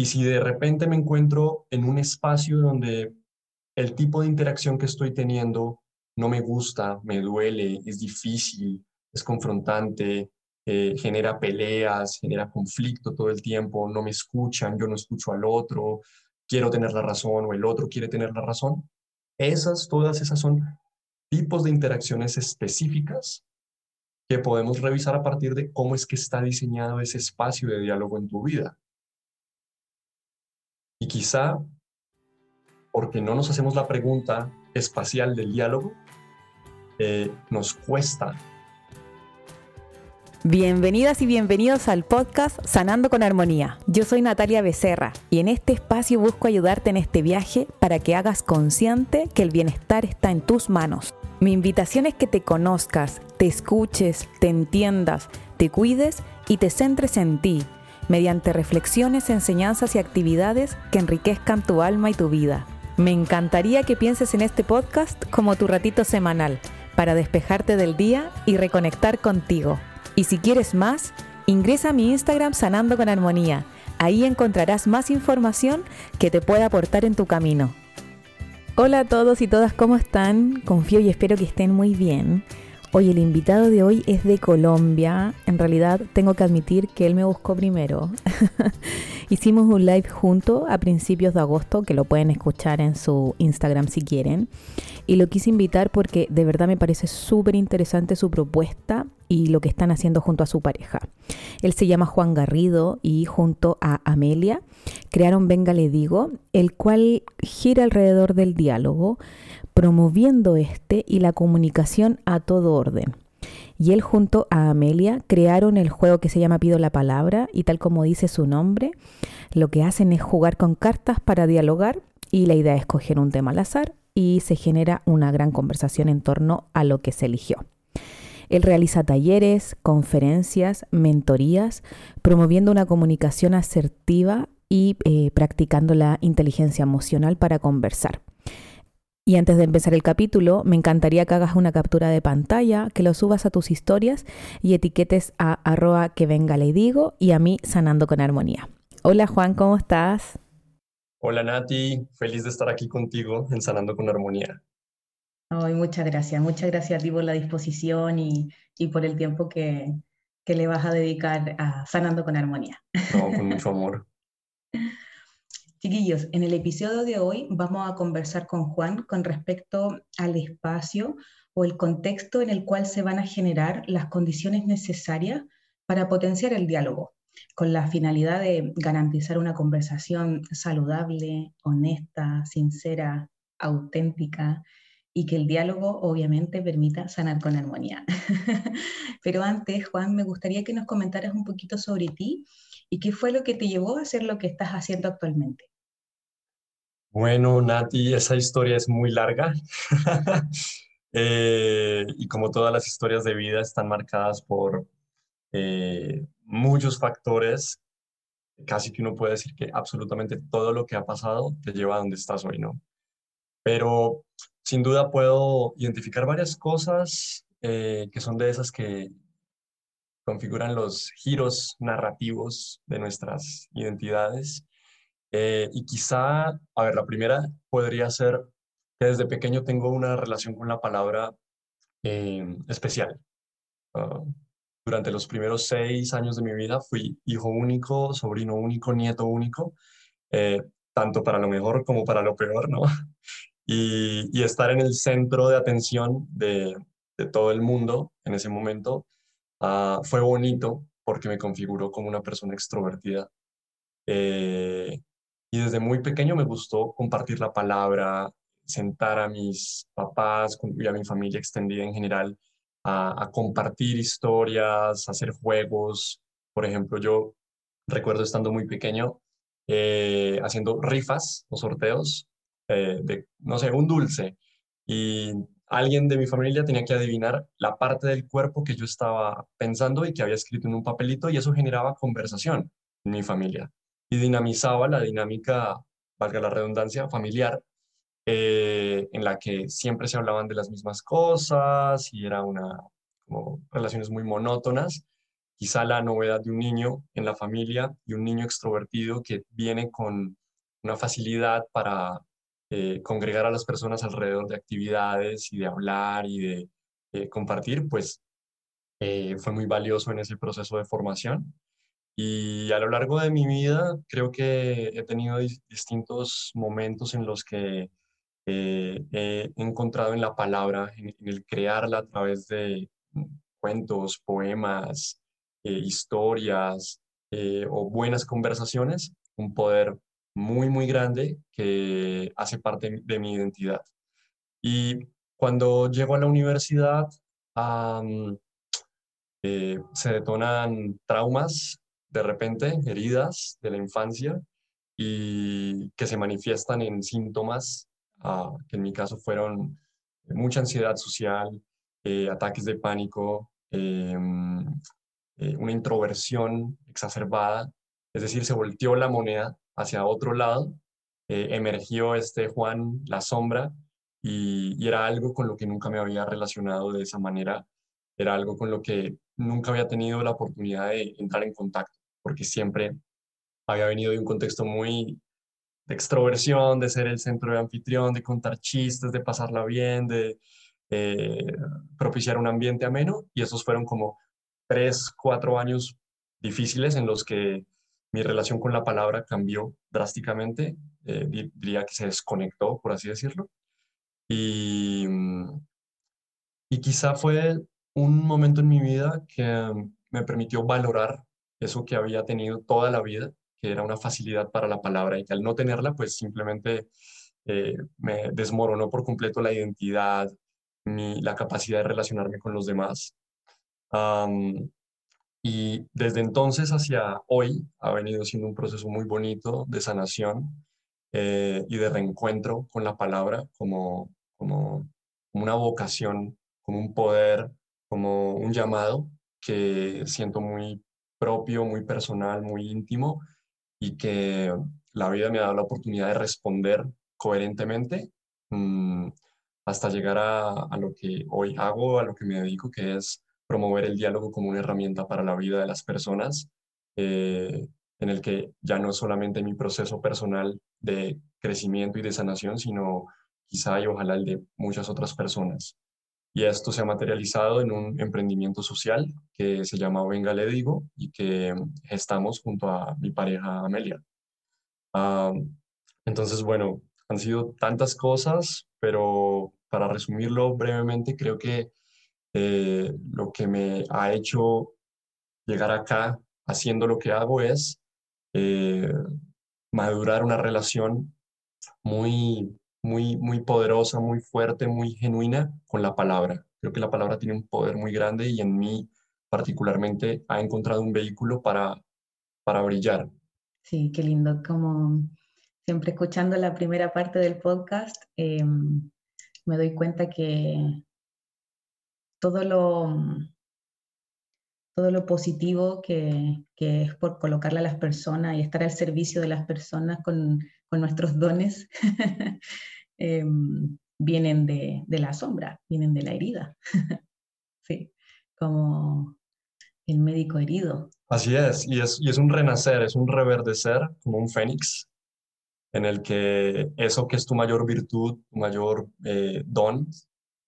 Y si de repente me encuentro en un espacio donde el tipo de interacción que estoy teniendo no me gusta, me duele, es difícil, es confrontante, eh, genera peleas, genera conflicto todo el tiempo, no me escuchan, yo no escucho al otro, quiero tener la razón o el otro quiere tener la razón. Esas, todas esas son tipos de interacciones específicas que podemos revisar a partir de cómo es que está diseñado ese espacio de diálogo en tu vida. Y quizá porque no nos hacemos la pregunta espacial del diálogo, eh, nos cuesta. Bienvenidas y bienvenidos al podcast Sanando con Armonía. Yo soy Natalia Becerra y en este espacio busco ayudarte en este viaje para que hagas consciente que el bienestar está en tus manos. Mi invitación es que te conozcas, te escuches, te entiendas, te cuides y te centres en ti mediante reflexiones, enseñanzas y actividades que enriquezcan tu alma y tu vida. Me encantaría que pienses en este podcast como tu ratito semanal para despejarte del día y reconectar contigo. Y si quieres más, ingresa a mi Instagram Sanando con Armonía. Ahí encontrarás más información que te pueda aportar en tu camino. Hola a todos y todas, ¿cómo están? Confío y espero que estén muy bien. Hoy el invitado de hoy es de Colombia. En realidad tengo que admitir que él me buscó primero. Hicimos un live junto a principios de agosto, que lo pueden escuchar en su Instagram si quieren. Y lo quise invitar porque de verdad me parece súper interesante su propuesta y lo que están haciendo junto a su pareja. Él se llama Juan Garrido y junto a Amelia crearon Venga le digo, el cual gira alrededor del diálogo promoviendo este y la comunicación a todo orden. Y él junto a Amelia crearon el juego que se llama Pido la Palabra y tal como dice su nombre, lo que hacen es jugar con cartas para dialogar y la idea es escoger un tema al azar y se genera una gran conversación en torno a lo que se eligió. Él realiza talleres, conferencias, mentorías, promoviendo una comunicación asertiva y eh, practicando la inteligencia emocional para conversar. Y antes de empezar el capítulo, me encantaría que hagas una captura de pantalla, que lo subas a tus historias y etiquetes a arroba que venga le digo y a mí sanando con armonía. Hola Juan, ¿cómo estás? Hola Nati, feliz de estar aquí contigo en Sanando con Armonía. Ay, muchas gracias, muchas gracias a ti por la disposición y, por el tiempo que, que le vas a dedicar a Sanando con Armonía. No, con mucho amor. Chiquillos, en el episodio de hoy vamos a conversar con Juan con respecto al espacio o el contexto en el cual se van a generar las condiciones necesarias para potenciar el diálogo, con la finalidad de garantizar una conversación saludable, honesta, sincera, auténtica y que el diálogo obviamente permita sanar con armonía. Pero antes, Juan, me gustaría que nos comentaras un poquito sobre ti y qué fue lo que te llevó a hacer lo que estás haciendo actualmente. Bueno, Nati, esa historia es muy larga. Eh, y como todas las historias de vida están marcadas por eh, muchos factores, casi que uno puede decir que absolutamente todo lo que ha pasado te lleva a donde estás hoy, ¿no? Pero sin duda puedo identificar varias cosas eh, que son de esas que configuran los giros narrativos de nuestras identidades eh, y quizá, a ver, la primera podría ser que desde pequeño tengo una relación con la palabra eh, especial. Ah, durante los primeros seis años de mi vida fui hijo único, sobrino único, nieto único, eh, tanto para lo mejor como para lo peor, ¿no? Y, y estar en el centro de atención de, de, todo el mundo en ese momento uh, fue bonito porque me configuró como una persona extrovertida. Eh, y desde muy pequeño me gustó compartir la palabra, sentar a mis papás y a mi familia extendida en general a, compartir historias, hacer juegos. Por ejemplo, yo recuerdo estando muy pequeño eh, haciendo rifas o sorteos eh, de, no sé, un dulce. Y alguien de mi familia tenía que adivinar la parte del cuerpo que yo estaba pensando y que había escrito en un papelito y eso generaba conversación en mi familia y dinamizaba la dinámica, valga la redundancia, familiar, eh, en la que siempre se hablaban de las mismas cosas y era una, como relaciones muy monótonas quizá la novedad de un niño en la familia y un niño extrovertido que viene con una facilidad para eh, congregar a las personas alrededor de actividades y de hablar y de eh, compartir, pues fue muy valioso en ese proceso de formación. Y a lo largo de mi vida creo que he tenido distintos momentos en los que he encontrado en la palabra, en, el crearla a través de cuentos, poemas, historias o buenas conversaciones, un poder muy, muy grande que hace parte de mi identidad. Y cuando llego a la universidad, eh, se detonan traumas de repente, heridas de la infancia y que se manifiestan en síntomas, ah, que en mi caso fueron mucha ansiedad social, eh, ataques de pánico, em, eh, una introversión exacerbada, es decir, se volteó la moneda hacia otro lado, eh, emergió este Juan, la sombra, y, era algo con lo que nunca me había relacionado de esa manera, era algo con lo que nunca había tenido la oportunidad de entrar en contacto, porque siempre había venido de un contexto muy de extroversión, de ser el centro de anfitrión, de contar chistes, de pasarla bien, de eh, propiciar un ambiente ameno, y esos fueron como tres, cuatro años difíciles en los que mi relación con la palabra cambió drásticamente, eh, diría que se desconectó, por así decirlo. Y, y quizá fue un momento en mi vida que mm, me permitió valorar eso que había tenido toda la vida, que era una facilidad para la palabra y que al no tenerla, pues simplemente eh, me desmoronó por completo la identidad, mi, la capacidad de relacionarme con los demás. Y desde entonces hacia hoy ha venido siendo un proceso muy bonito de sanación eh, y de reencuentro con la palabra como, como, una vocación, como un poder, como un llamado que siento muy propio, muy personal, muy íntimo y que la vida me ha dado la oportunidad de responder coherentemente mm, hasta llegar a, lo que hoy hago, a lo que me dedico, que es promover el diálogo como una herramienta para la vida de las personas, eh, en el que ya no solamente mi proceso personal de crecimiento y de sanación, sino quizá y ojalá el de muchas otras personas. Y esto se ha materializado en un emprendimiento social que se llama Venga Le Digo y que estamos junto a mi pareja Amelia. Entonces, bueno, han sido tantas cosas, pero para resumirlo brevemente, creo que eh, lo que me ha hecho llegar acá haciendo lo que hago es eh, madurar una relación muy, muy, muy poderosa, muy fuerte, muy genuina con la palabra. Creo que la palabra tiene un poder muy grande y en mí particularmente ha encontrado un vehículo para, para brillar. Sí, qué lindo. Como siempre escuchando la primera parte del podcast, em, me doy cuenta que todo lo, todo lo positivo que, es por colocarle a las personas y estar al servicio de las personas con, nuestros dones, em, vienen de, la sombra, vienen de la herida. sí, como el médico herido. Así es y, es, y es un renacer, es un reverdecer como un fénix, en el que eso que es tu mayor virtud, tu mayor eh, don,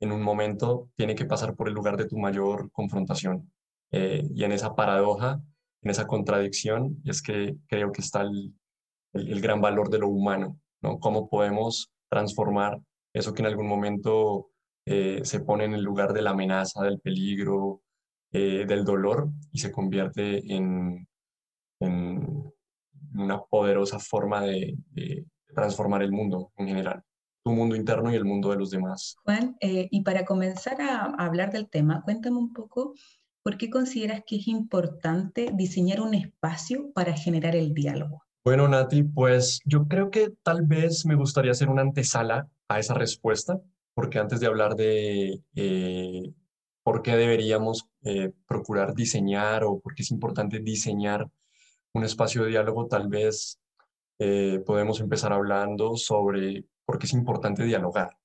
en un momento tiene que pasar por el lugar de tu mayor confrontación. Eh, y en esa paradoja, en esa contradicción, es que creo que está el, el, gran valor de lo humano, ¿no? Cómo podemos transformar eso que en algún momento eh, se pone en el lugar de la amenaza, del peligro, eh, del dolor y se convierte en, en una poderosa forma de transformar el mundo en general tu mundo interno y el mundo de los demás. Juan, eh, y para comenzar a, hablar del tema, cuéntame un poco por qué consideras que es importante diseñar un espacio para generar el diálogo. Bueno, Nati, pues yo creo que tal vez me gustaría hacer una antesala a esa respuesta, porque antes de hablar de eh, por qué deberíamos eh, procurar diseñar o por qué es importante diseñar un espacio de diálogo, tal vez podemos empezar hablando sobre porque es importante dialogar.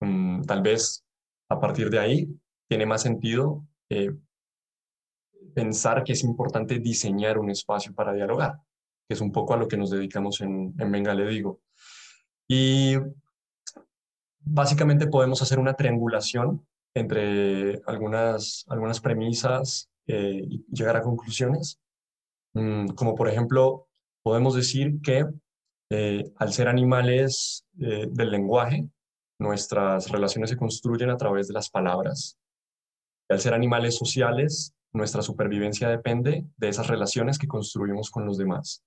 Mm, tal vez a partir de ahí tiene más sentido eh, pensar que es importante diseñar un espacio para dialogar, que es un poco a lo que nos dedicamos en, en Venga, le digo. Y básicamente podemos hacer una triangulación entre algunas, algunas premisas eh, y llegar a conclusiones, mm, como por ejemplo, podemos decir que eh, al ser animales eh, del lenguaje, nuestras relaciones se construyen a través de las palabras. Y al ser animales sociales, nuestra supervivencia depende de esas relaciones que construimos con los demás.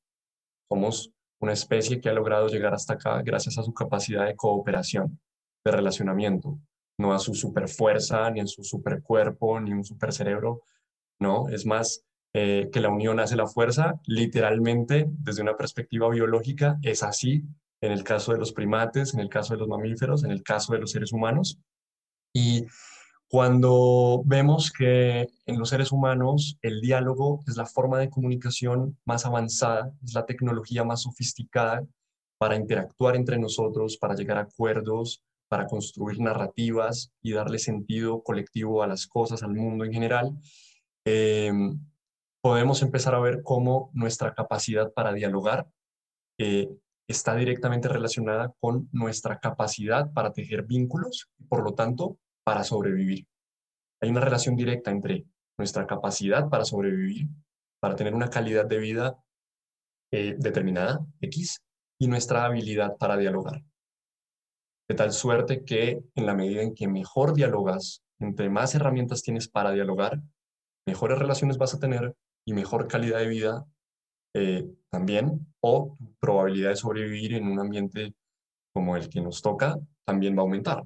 Somos una especie que ha logrado llegar hasta acá gracias a su capacidad de cooperación, de relacionamiento, no a su superfuerza, ni a su supercuerpo, ni un supercerebro, no, es más eh, que la unión hace la fuerza, literalmente, desde una perspectiva biológica, es así en el caso de los primates, en el caso de los mamíferos, en el caso de los seres humanos. Y cuando vemos que en los seres humanos el diálogo es la forma de comunicación más avanzada, es la tecnología más sofisticada para interactuar entre nosotros, para llegar a acuerdos, para construir narrativas y darle sentido colectivo a las cosas, al mundo en general, em, podemos empezar a ver cómo nuestra capacidad para dialogar eh, está directamente relacionada con nuestra capacidad para tejer vínculos por lo tanto para sobrevivir. Hay una relación directa entre nuestra capacidad para sobrevivir, para tener una calidad de vida eh, determinada, X, y nuestra habilidad para dialogar. De tal suerte que en la medida en que mejor dialogas, entre más herramientas tienes para dialogar, mejores relaciones vas a tener y mejor calidad de vida eh, también, o probabilidad de sobrevivir en un ambiente como el que nos toca también va a aumentar.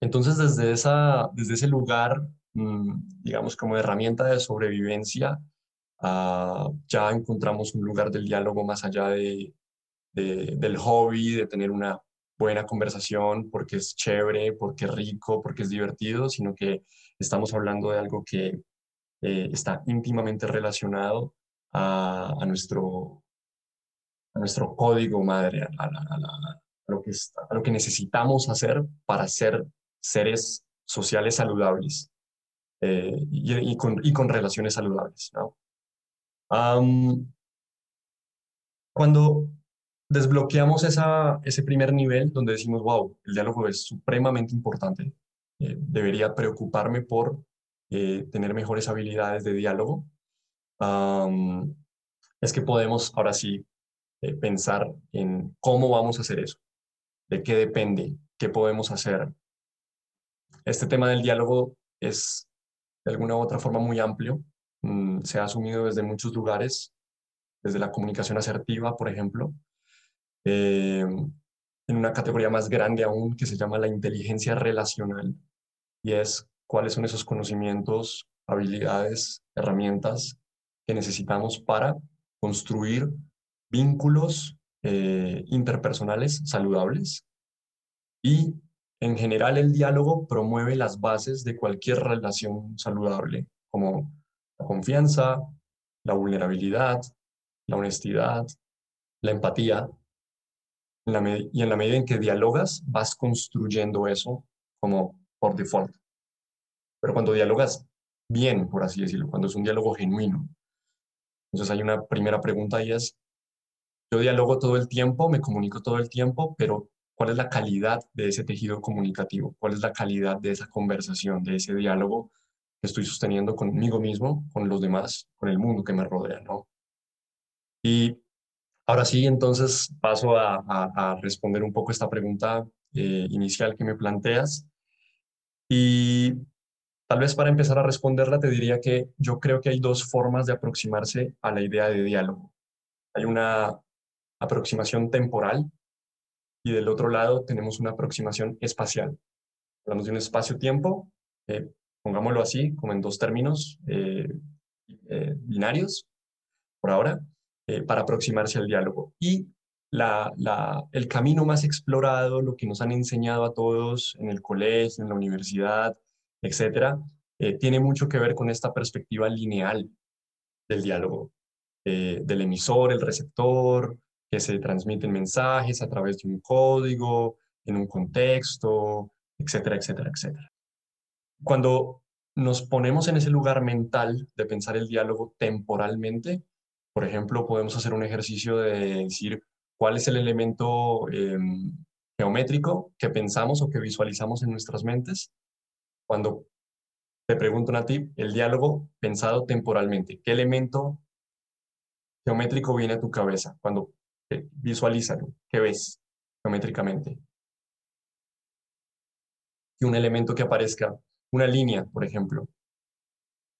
Entonces, desde, esa, desde ese lugar, mm, digamos, como herramienta de sobrevivencia, ah, ya encontramos un lugar del diálogo más allá de, del hobby, de tener una buena conversación porque es chévere, porque es rico, porque es divertido, sino que estamos hablando de algo que eh, está íntimamente relacionado a, nuestro, nuestro código madre, a, lo que a lo que necesitamos hacer para ser seres sociales saludables eh, y, con, y, con, relaciones saludables. ¿no? cuando desbloqueamos esa, ese primer nivel donde decimos, wow, el diálogo es supremamente importante, eh, debería preocuparme por eh, tener mejores habilidades de diálogo, es que podemos ahora sí eh, pensar en cómo vamos a hacer eso, de qué depende, qué podemos hacer. Este tema del diálogo es de alguna u otra forma muy amplio, mm, se ha asumido desde muchos lugares, desde la comunicación asertiva, por ejemplo, eh, en una categoría más grande aún que se llama la inteligencia relacional, y es cuáles son esos conocimientos, habilidades, herramientas que necesitamos para construir vínculos eh, interpersonales saludables. Y en general el diálogo promueve las bases de cualquier relación saludable, como la confianza, la vulnerabilidad, la honestidad, la empatía. y en la medida en que dialogas, vas construyendo eso como por default. Pero cuando dialogas bien, por así decirlo, cuando es un diálogo genuino. Entonces hay una primera pregunta y es, yo dialogo todo el tiempo, me comunico todo el tiempo, pero ¿cuál es la calidad de ese tejido comunicativo? ¿Cuál es la calidad de esa conversación, de ese diálogo que estoy sosteniendo conmigo mismo, con los demás, con el mundo que me rodea, ¿no? Y ahora sí, entonces paso a, responder un poco esta pregunta eh, inicial que me planteas. Y Tal vez para empezar a responderla te diría que yo creo que hay dos formas de aproximarse a la idea de diálogo. Hay una aproximación temporal y del otro lado tenemos una aproximación espacial. Hablamos de un espacio-tiempo, eh, pongámoslo así, como en dos términos eh, eh, binarios, por ahora, para aproximarse al diálogo. Y la, la, el camino más explorado, lo que nos han enseñado a todos en el colegio, en la universidad, etcétera, eh, tiene mucho que ver con esta perspectiva lineal del diálogo, eh, del emisor, el receptor, que se transmiten mensajes a través de un código, en un contexto, etcétera, etcétera, etcétera. Cuando nos ponemos en ese lugar mental de pensar el diálogo temporalmente, por ejemplo, podemos hacer un ejercicio de decir cuál es el elemento em, geométrico que pensamos o que visualizamos en nuestras mentes cuando te preguntan a ti el diálogo pensado temporalmente. ¿Qué elemento geométrico viene a tu cabeza cuando visualízalo? ¿Qué ves geométricamente? Y un elemento que aparezca, una línea, por ejemplo.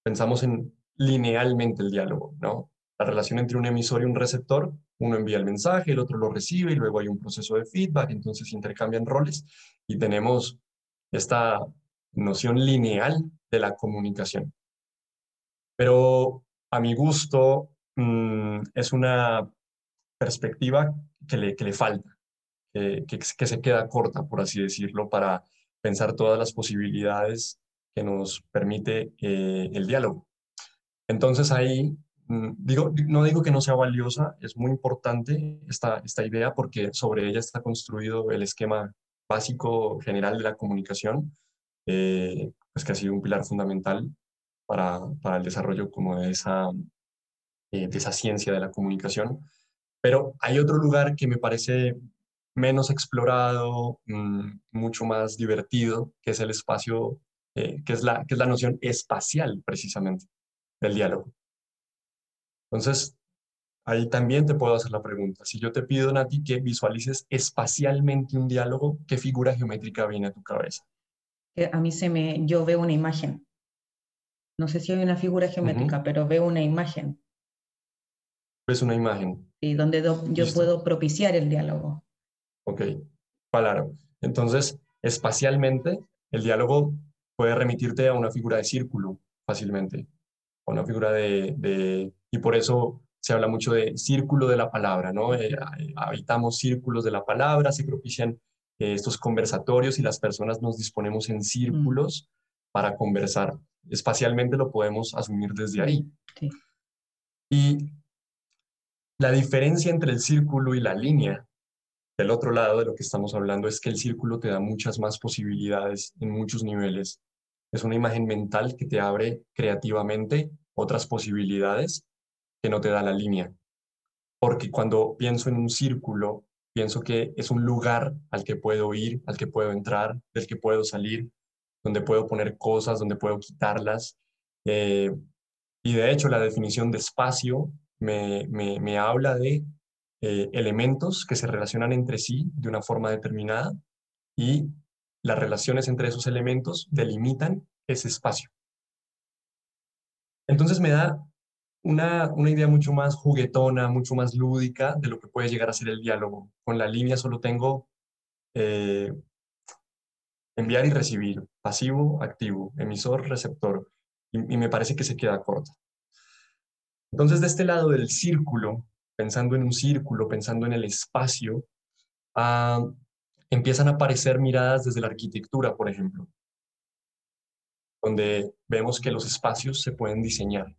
Pensamos en linealmente el diálogo, ¿no? La relación entre un emisor y un receptor, uno envía el mensaje, el otro lo recibe y luego hay un proceso de feedback, entonces intercambian roles y tenemos esta noción lineal de la comunicación. Pero a mi gusto mm, es una perspectiva que le, que le falta, que, que, se queda corta, por así decirlo, para pensar todas las posibilidades que nos permite eh, el diálogo. Entonces ahí, mm, digo, no digo que no sea valiosa, es muy importante esta, esta idea porque sobre ella está construido el esquema básico general de la comunicación, eh, pues que ha sido un pilar fundamental para, para el desarrollo como de esa, eh, de esa ciencia de la comunicación. Pero hay otro lugar que me parece menos explorado, mm, mucho más divertido, que es el espacio, eh, que, es la, que es la noción espacial precisamente del diálogo. Entonces, ahí también te puedo hacer la pregunta. Si yo te pido, Nati, que visualices espacialmente un diálogo, ¿qué figura geométrica viene a tu cabeza? a mí se me, yo veo una imagen. No sé si hay una figura geométrica, pero veo una imagen. ¿Ves una imagen? Y donde yo puedo propiciar el diálogo. Ok, claro. Entonces, espacialmente, el diálogo puede remitirte a una figura de círculo fácilmente, a una figura de, y por eso se habla mucho de círculo de la palabra, ¿no? Eh, habitamos círculos de la palabra, se propician estos conversatorios y las personas nos disponemos en círculos para conversar. Espacialmente lo podemos asumir desde ahí. Y la diferencia entre el círculo y la línea, del otro lado de lo que estamos hablando, es que el círculo te da muchas más posibilidades en muchos niveles. Es una imagen mental que te abre creativamente otras posibilidades que no te da la línea. Porque cuando pienso en un círculo, pienso que es un lugar al que puedo ir, al que puedo entrar, del que puedo salir, donde puedo poner cosas, donde puedo quitarlas. Eh, y de hecho, la definición de espacio me, me, habla de eh, elementos que se relacionan entre sí de una forma determinada y las relaciones entre esos elementos delimitan ese espacio. Entonces me da una, una, idea mucho más juguetona, mucho más lúdica de lo que puede llegar a ser el diálogo. Con la línea solo tengo eh, enviar y recibir, pasivo, activo, emisor, receptor, y, me parece que se queda corta. Entonces, de este lado del círculo, pensando en un círculo, pensando en el espacio, ah, empiezan a aparecer miradas desde la arquitectura, por ejemplo, donde vemos que los espacios se pueden diseñar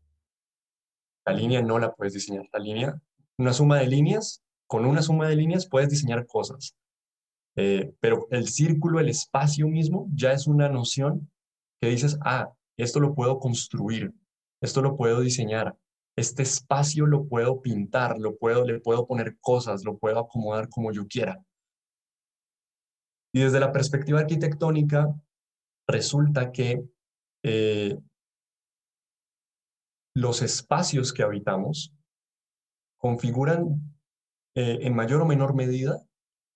la línea no la puedes diseñar. La línea, una suma de líneas, con una suma de líneas puedes diseñar cosas. Eh, pero el círculo, el espacio mismo, ya es una noción que dices, ah, esto lo puedo construir, esto lo puedo diseñar, este espacio lo puedo pintar, lo puedo, le puedo poner cosas, lo puedo acomodar como yo quiera. Y desde la perspectiva arquitectónica, resulta que eh, los espacios que habitamos configuran eh, en mayor o menor medida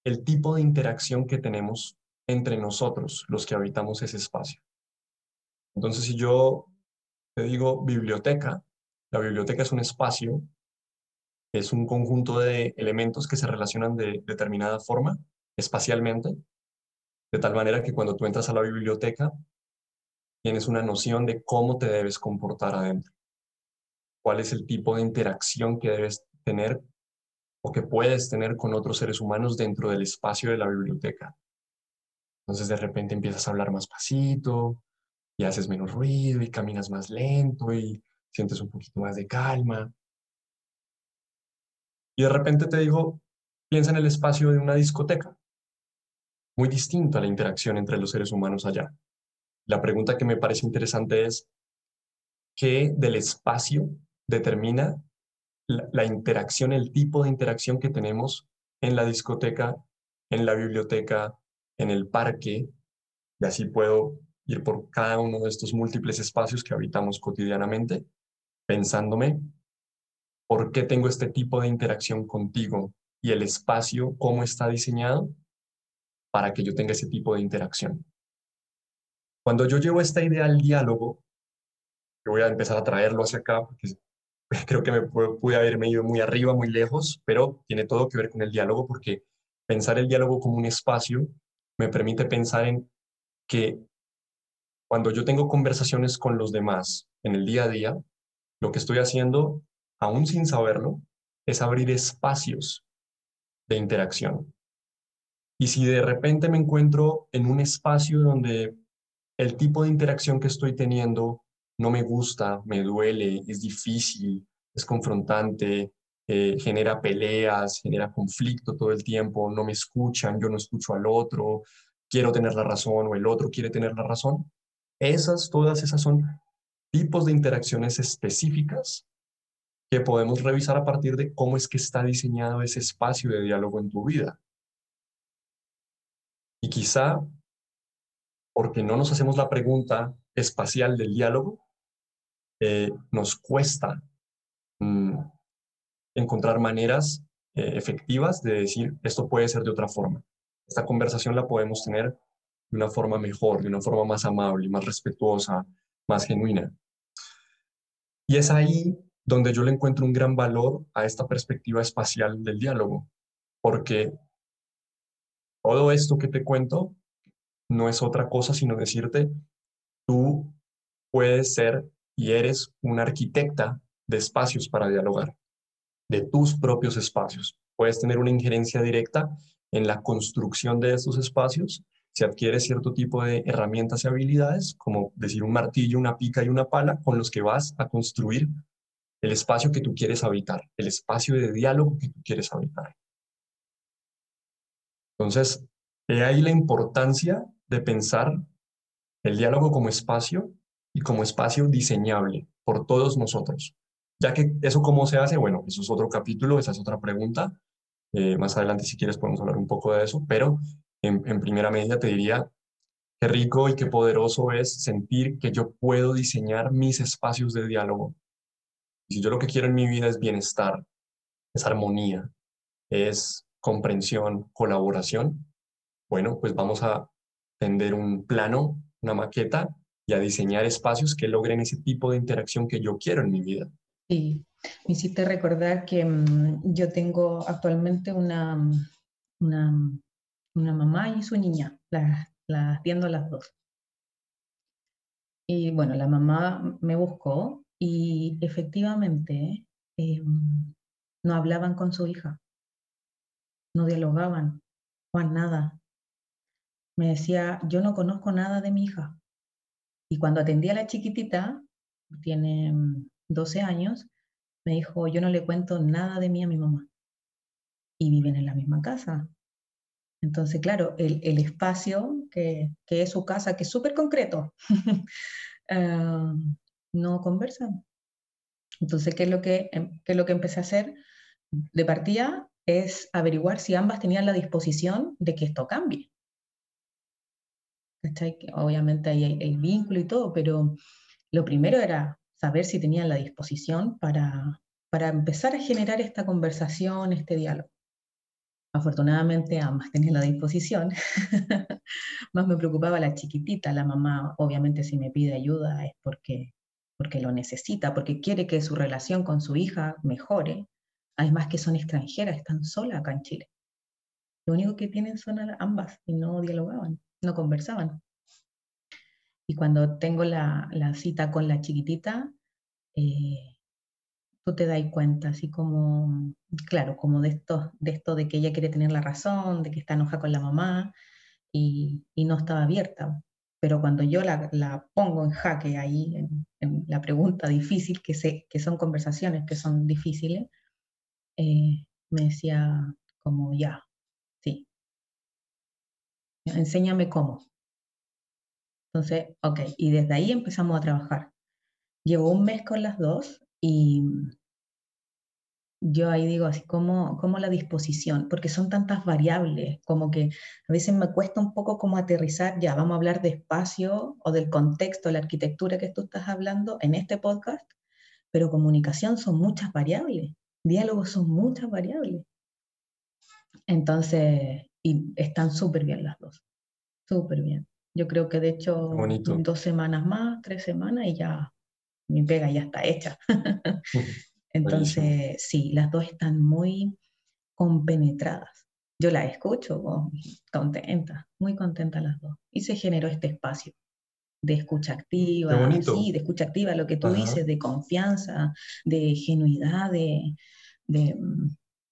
el tipo de interacción que tenemos entre nosotros, los que habitamos ese espacio. Entonces, si yo te digo biblioteca, la biblioteca es un espacio, es un conjunto de elementos que se relacionan de determinada forma, espacialmente, de tal manera que cuando tú entras a la biblioteca, tienes una noción de cómo te debes comportar adentro cuál es el tipo de interacción que debes tener o que puedes tener con otros seres humanos dentro del espacio de la biblioteca. Entonces de repente empiezas a hablar más pasito y haces menos ruido y caminas más lento y sientes un poquito más de calma. Y de repente te digo, piensa en el espacio de una discoteca. Muy distinto a la interacción entre los seres humanos allá. La pregunta que me parece interesante es, ¿qué del espacio determina la, interacción, el tipo de interacción que tenemos en la discoteca, en la biblioteca, en el parque? Y así puedo ir por cada uno de estos múltiples espacios que habitamos cotidianamente, pensándome, ¿por qué tengo este tipo de interacción contigo? Y el espacio, ¿cómo está diseñado para que yo tenga ese tipo de interacción? Cuando yo llevo esta idea al diálogo, yo voy a empezar a traerlo hacia acá, porque creo que me pude haberme ido muy arriba, muy lejos, pero tiene todo que ver con el diálogo, porque pensar el diálogo como un espacio me permite pensar en que cuando yo tengo conversaciones con los demás en el día a día, lo que estoy haciendo, aún sin saberlo, es abrir espacios de interacción. Y si de repente me encuentro en un espacio donde el tipo de interacción que estoy teniendo no me gusta, me duele, es difícil, es confrontante, eh, genera peleas, genera conflicto todo el tiempo, no me escuchan, yo no escucho al otro, quiero tener la razón o el otro quiere tener la razón. Esas, todas esas son tipos de interacciones específicas que podemos revisar a partir de cómo es que está diseñado ese espacio de diálogo en tu vida. Y quizá porque no nos hacemos la pregunta espacial del diálogo, eh, nos cuesta mm, encontrar maneras eh, efectivas de decir, esto puede ser de otra forma. Esta conversación la podemos tener de una forma mejor, de una forma más amable, más respetuosa, más genuina. Y es ahí donde yo le encuentro un gran valor a esta perspectiva espacial del diálogo, porque todo esto que te cuento no es otra cosa sino decirte, tú puedes ser y eres una arquitecta de espacios para dialogar, de tus propios espacios. Puedes tener una injerencia directa en la construcción de estos espacios si adquieres cierto tipo de herramientas y habilidades, como decir un martillo, una pica y una pala, con los que vas a construir el espacio que tú quieres habitar, el espacio de diálogo que tú quieres habitar. Entonces, he ahí la importancia de pensar el diálogo como espacio y como espacio diseñable por todos nosotros. Ya que eso cómo se hace, bueno, eso es otro capítulo, esa es otra pregunta. Eh, más adelante, si quieres, podemos hablar un poco de eso, pero en, primera medida te diría qué rico y qué poderoso es sentir que yo puedo diseñar mis espacios de diálogo. Y si yo lo que quiero en mi vida es bienestar, es armonía, es comprensión, colaboración, bueno, pues vamos a tender un plano, una maqueta y a diseñar espacios que logren ese tipo de interacción que yo quiero en mi vida. Sí, me hiciste recordar que mm, yo tengo actualmente una, una, una, mamá y su niña, las la atiendo las dos. Y bueno, la mamá me buscó y efectivamente eh, no hablaban con su hija, no dialogaban, o nada me decía, yo no conozco nada de mi hija. Y cuando atendí a la chiquitita, tiene 12 mm, años, me dijo, yo no le cuento nada de mí a mi mamá. Y viven en la misma casa. Entonces, claro, el, espacio que, es su casa, que es súper concreto, ah, no conversan. Entonces, ¿qué es, lo que, em, ¿qué es lo que empecé a hacer? De partida es averiguar si ambas tenían la disposición de que esto cambie. Obviamente hay el vínculo y todo, pero lo primero era saber si tenían la disposición para, para empezar a generar esta conversación, este diálogo. Afortunadamente ambas tenían la disposición. Más me preocupaba la chiquitita, la mamá obviamente si me pide ayuda es porque, porque lo necesita, porque quiere que su relación con su hija mejore. Además que son extranjeras, están solas acá en Chile. Lo único que tienen son ambas y no dialogaban no conversaban. Y cuando tengo la, cita con la chiquitita, eh, tú te das cuenta, así como, claro, como de esto, de esto de que ella quiere tener la razón, de que está enojada con la mamá y, no estaba abierta. Pero cuando yo la, pongo en jaque ahí, en, la pregunta difícil, que, sé, que son conversaciones que son difíciles, eh, me decía como ya, enséñame cómo. Entonces, ok, y desde ahí empezamos a trabajar. Llevo un mes con las dos y yo ahí digo así como, como la disposición, porque son tantas variables, como que a veces me cuesta un poco como aterrizar, ya vamos a hablar de espacio o del contexto, la arquitectura que tú estás hablando en este podcast, pero comunicación son muchas variables, diálogos son muchas variables. Entonces, y están súper bien las dos, súper bien. Yo creo que de hecho dos semanas más, tres semanas y ya mi pega ya está hecha. Entonces, sí, las dos están muy compenetradas. Yo la escucho, oh, contenta, muy contenta las dos. Y se generó este espacio de escucha activa, sí, de escucha activa, lo que tú dices, de confianza, de genuidad, de, de,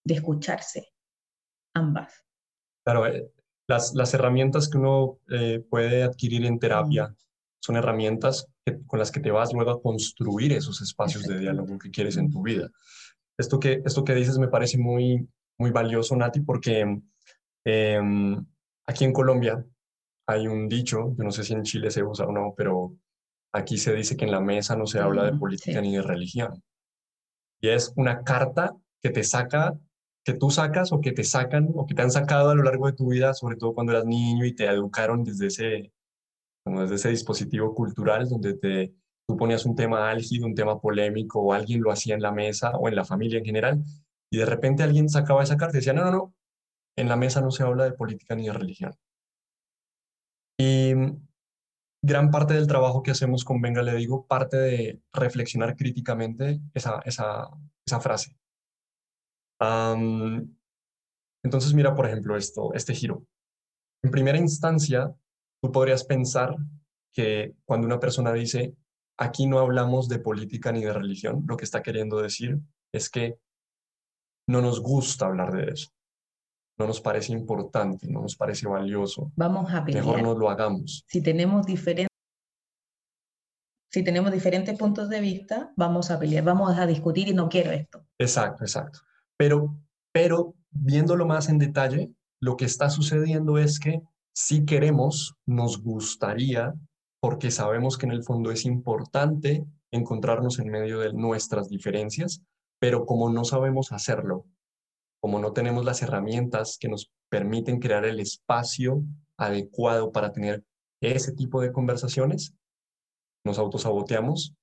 escucharse, ambas. Claro, eh, las, las, herramientas que uno eh, puede adquirir en terapia mm. Son herramientas con las que te vas luego a construir esos espacios de diálogo que quieres en tu vida. Esto que, esto que dices me parece muy, muy valioso, Nati, porque em, aquí en Colombia hay un dicho, yo no sé si en Chile se usa o no, pero aquí se dice que en la mesa no se habla de política ni de religión. Y es una carta que te saca, que tú sacas o que te sacan o que te han sacado a lo largo de tu vida, sobre todo cuando eras niño y te educaron desde ese, como desde ese dispositivo cultural donde te, tú ponías un tema álgido, un tema polémico, o alguien lo hacía en la mesa o en la familia en general, y de repente alguien sacaba esa carta y decía, no, no, no, en la mesa no se habla de política ni de religión. Y gran parte del trabajo que hacemos con Venga, le digo, parte de reflexionar críticamente esa, esa, esa frase. entonces, mira, por ejemplo, esto, este giro. En primera instancia, Tú podrías pensar que cuando una persona dice, aquí no hablamos de política ni de religión, lo que está queriendo decir es que no nos gusta hablar de eso. No nos parece importante, no nos parece valioso. Vamos a pelear. Mejor no lo hagamos. Si tenemos diferentes si tenemos diferentes puntos de vista, vamos a pelear, vamos a discutir y no quiero esto. Exacto, exacto. Pero, pero viéndolo más en detalle, lo que está sucediendo es que si queremos, nos gustaría, porque sabemos que en el fondo es importante encontrarnos en medio de nuestras diferencias, pero como no sabemos hacerlo, como no tenemos las herramientas que nos permiten crear el espacio adecuado para tener ese tipo de conversaciones, nos autosaboteamos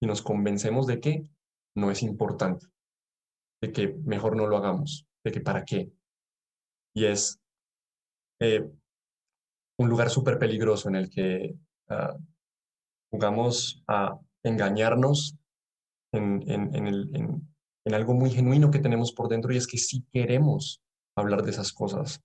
y nos convencemos de que no es importante, de que mejor no lo hagamos, de que para qué. Y es eh, un lugar súper peligroso en el que uh, jugamos a engañarnos en, en, algo muy genuino que tenemos por dentro y es que si queremos hablar de esas cosas.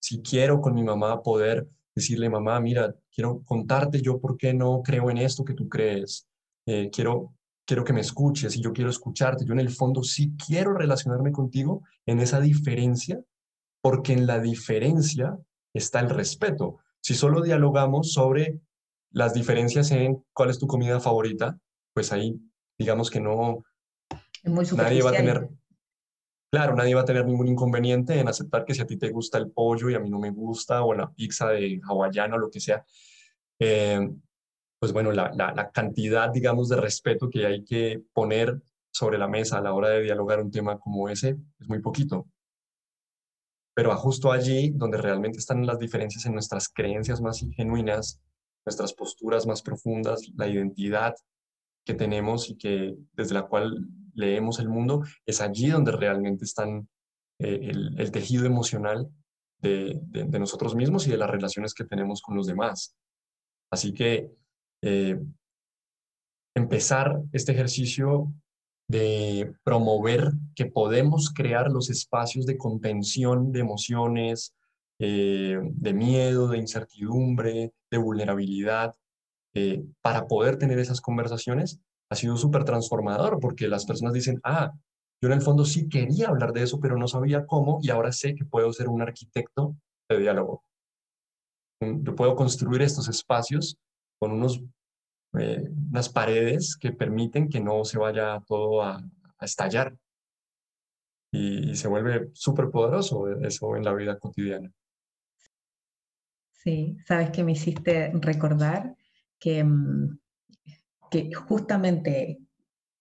Si quiero con mi mamá poder decirle, mamá, mira, quiero contarte yo por qué no creo en esto que tú crees. Eh, quiero, quiero que me escuches y yo quiero escucharte. Yo en el fondo sí quiero relacionarme contigo en esa diferencia, porque en la diferencia está el respeto. Si solo dialogamos sobre las diferencias en cuál es tu comida favorita, pues ahí digamos que no, nadie va a tener, claro, nadie va a tener ningún inconveniente en aceptar que si a ti te gusta el pollo y a mí no me gusta, o la pizza de hawaiana o lo que sea, eh, pues bueno, la, la cantidad, digamos, de respeto que hay que poner sobre la mesa a la hora de dialogar un tema como ese es muy poquito pero justo allí donde realmente están las diferencias en nuestras creencias más genuinas, nuestras posturas más profundas, la identidad que tenemos y que desde la cual leemos el mundo, es allí donde realmente están eh, el, tejido emocional de, nosotros mismos y de las relaciones que tenemos con los demás. Así que eh, empezar este ejercicio de promover que podemos crear los espacios de contención de emociones, eh, de miedo, de incertidumbre, de vulnerabilidad, eh, para poder tener esas conversaciones, ha sido súper transformador porque las personas dicen, ah, yo en el fondo sí quería hablar de eso, pero no sabía cómo y ahora sé que puedo ser un arquitecto de diálogo. Yo puedo construir estos espacios con unos eh, unas paredes que permiten que no se vaya todo a, estallar. Y, se vuelve súper poderoso eso en la vida cotidiana. Sí, sabes que me hiciste recordar que, mm, que justamente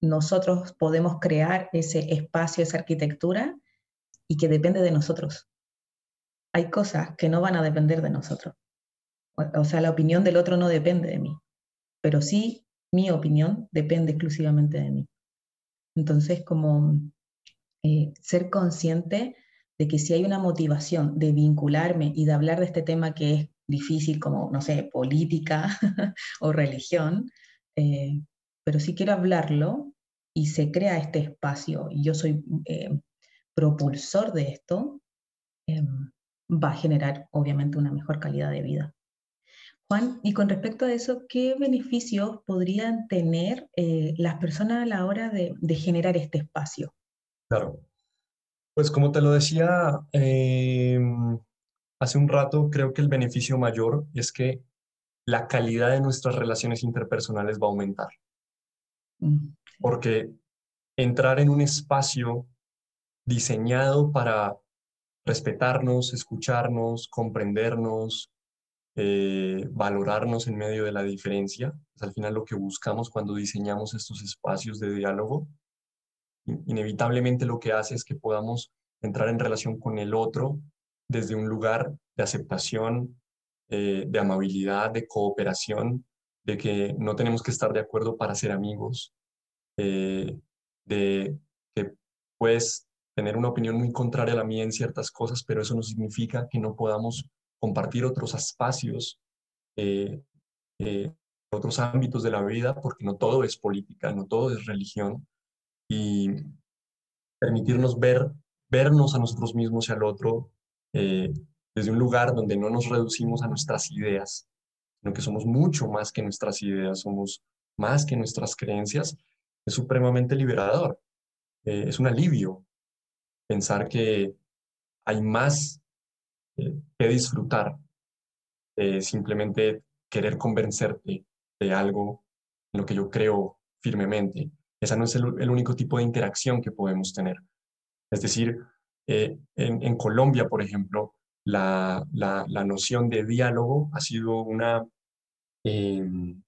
nosotros podemos crear ese espacio, esa arquitectura y que depende de nosotros. Hay cosas que no van a depender de nosotros. O sea, la opinión del otro no depende de mí, pero sí mi opinión depende exclusivamente de mí. Entonces, como eh, ser consciente de que si hay una motivación de vincularme y de hablar de este tema que es difícil, como, no sé, política o religión, eh, pero si quiero hablarlo y se crea este espacio y yo soy eh, propulsor de esto, va a generar obviamente una mejor calidad de vida. Juan, y con respecto a eso, ¿qué beneficios podrían tener eh, las personas a la hora de, generar este espacio? Claro. Pues como te lo decía em, hace un rato, creo que el beneficio mayor es que la calidad de nuestras relaciones interpersonales va a aumentar. Mm, Porque entrar en un espacio diseñado para respetarnos, escucharnos, comprendernos, eh, valorarnos en medio de la diferencia. Es al final lo que buscamos cuando diseñamos estos espacios de diálogo. Inevitablemente lo que hace es que podamos entrar en relación con el otro desde un lugar de aceptación, eh, de amabilidad, de cooperación, de que no tenemos que estar de acuerdo para ser amigos, eh, de que puedes tener una opinión muy contraria a la mía en ciertas cosas, pero eso no significa que no podamos compartir otros espacios, eh, eh, otros ámbitos de la vida, porque no todo es política, no todo es religión, y permitirnos ver, vernos a nosotros mismos y al otro eh, desde un lugar donde no nos reducimos a nuestras ideas, sino que somos mucho más que nuestras ideas, somos más que nuestras creencias, es supremamente liberador. es un alivio pensar que hay más disfrutar, simplemente querer convencerte de algo en lo que yo creo firmemente. Esa no es el, único tipo de interacción que podemos tener. Es decir, eh, en, Colombia, por ejemplo, la, la, noción de diálogo ha sido una, em,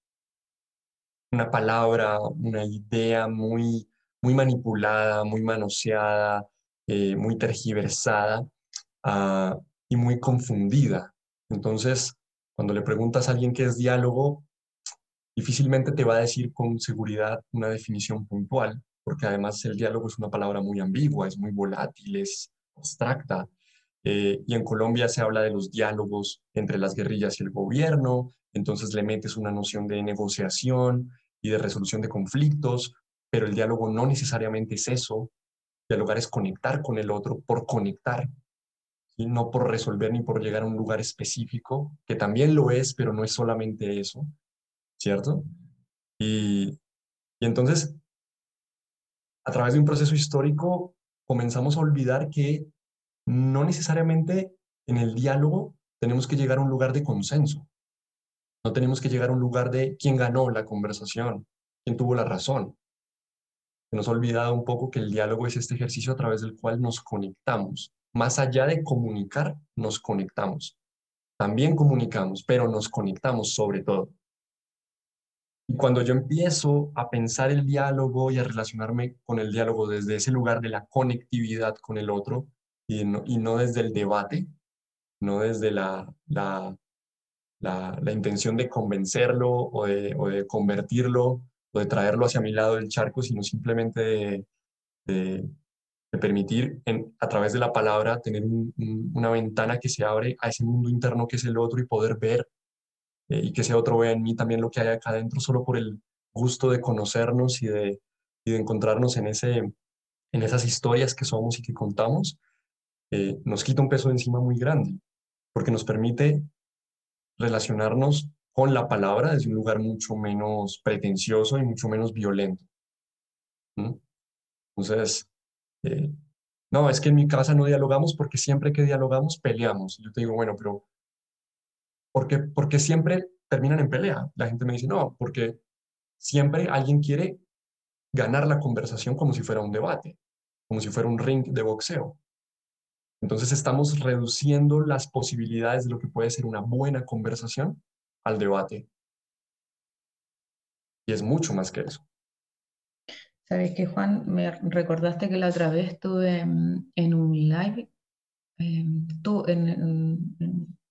una palabra, una idea muy, muy manipulada, muy manoseada, eh, muy tergiversada, a y muy confundida. Entonces, cuando le preguntas a alguien qué es diálogo, difícilmente te va a decir con seguridad una definición puntual, porque además el diálogo es una palabra muy ambigua, es muy volátil, es abstracta. Eh, y en Colombia se habla de los diálogos entre las guerrillas y el gobierno, entonces le metes una noción de negociación y de resolución de conflictos, pero el diálogo no necesariamente es eso. Dialogar es conectar con el otro por conectar, no por resolver ni por llegar a un lugar específico, que también lo es, pero no es solamente eso, ¿cierto? Y, y entonces, a través de un proceso histórico, comenzamos a olvidar que no necesariamente en el diálogo tenemos que llegar a un lugar de consenso. No tenemos que llegar a un lugar de quién ganó la conversación, quién tuvo la razón. Nos ha olvidado un poco que el diálogo es este ejercicio a través del cual nos conectamos más allá de comunicar, nos conectamos. También comunicamos, pero nos conectamos sobre todo. Y cuando yo empiezo a pensar el diálogo y a relacionarme con el diálogo desde ese lugar de la conectividad con el otro y no, y no desde el debate, no desde la, la, la, intención de convencerlo o de, convertirlo o de traerlo hacia mi lado del charco, sino simplemente de permitir en, a través de la palabra tener una ventana que se abre a ese mundo interno que es el otro y poder ver eh, y que ese otro vea en mí también lo que hay acá adentro solo por el gusto de conocernos y de, y de encontrarnos en, ese, en esas historias que somos y que contamos, eh, nos quita un peso de encima muy grande, porque nos permite relacionarnos con la palabra desde un lugar mucho menos pretencioso y mucho menos violento. Entonces, eh, no, es que en mi casa no dialogamos porque siempre que dialogamos peleamos. yo te digo, bueno, pero ¿por qué, porque siempre terminan en pelea? La gente me dice, no, porque siempre alguien quiere ganar la conversación como si fuera un debate, como si fuera un ring de boxeo. Entonces estamos reduciendo las posibilidades de lo que puede ser una buena conversación al debate. Y es mucho más que eso. Sabes que Juan, me recordaste que la otra vez estuve en, un live, em, tú en,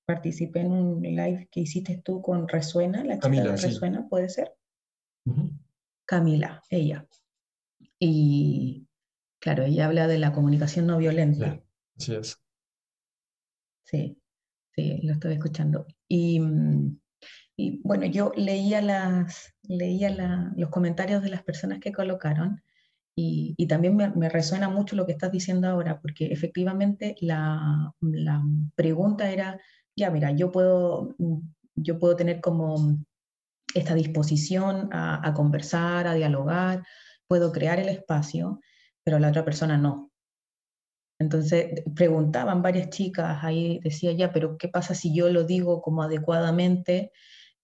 participé en un live que hiciste tú con Resuena, la chica de Resuena, ¿puede ser? Camila, ella. Y claro, ella habla de la comunicación no violenta. Sí, es. Sí, sí, lo estoy escuchando. Y, mm, y bueno, yo leía, las, leía los comentarios de las personas que colocaron y, también me, resuena mucho lo que estás diciendo ahora, porque efectivamente la, pregunta era, ya mira, yo puedo, yo puedo tener como esta disposición a, a conversar, a dialogar, puedo crear el espacio, pero la otra persona no. Entonces preguntaban varias chicas, ahí decía ya, pero ¿qué pasa si yo lo digo como adecuadamente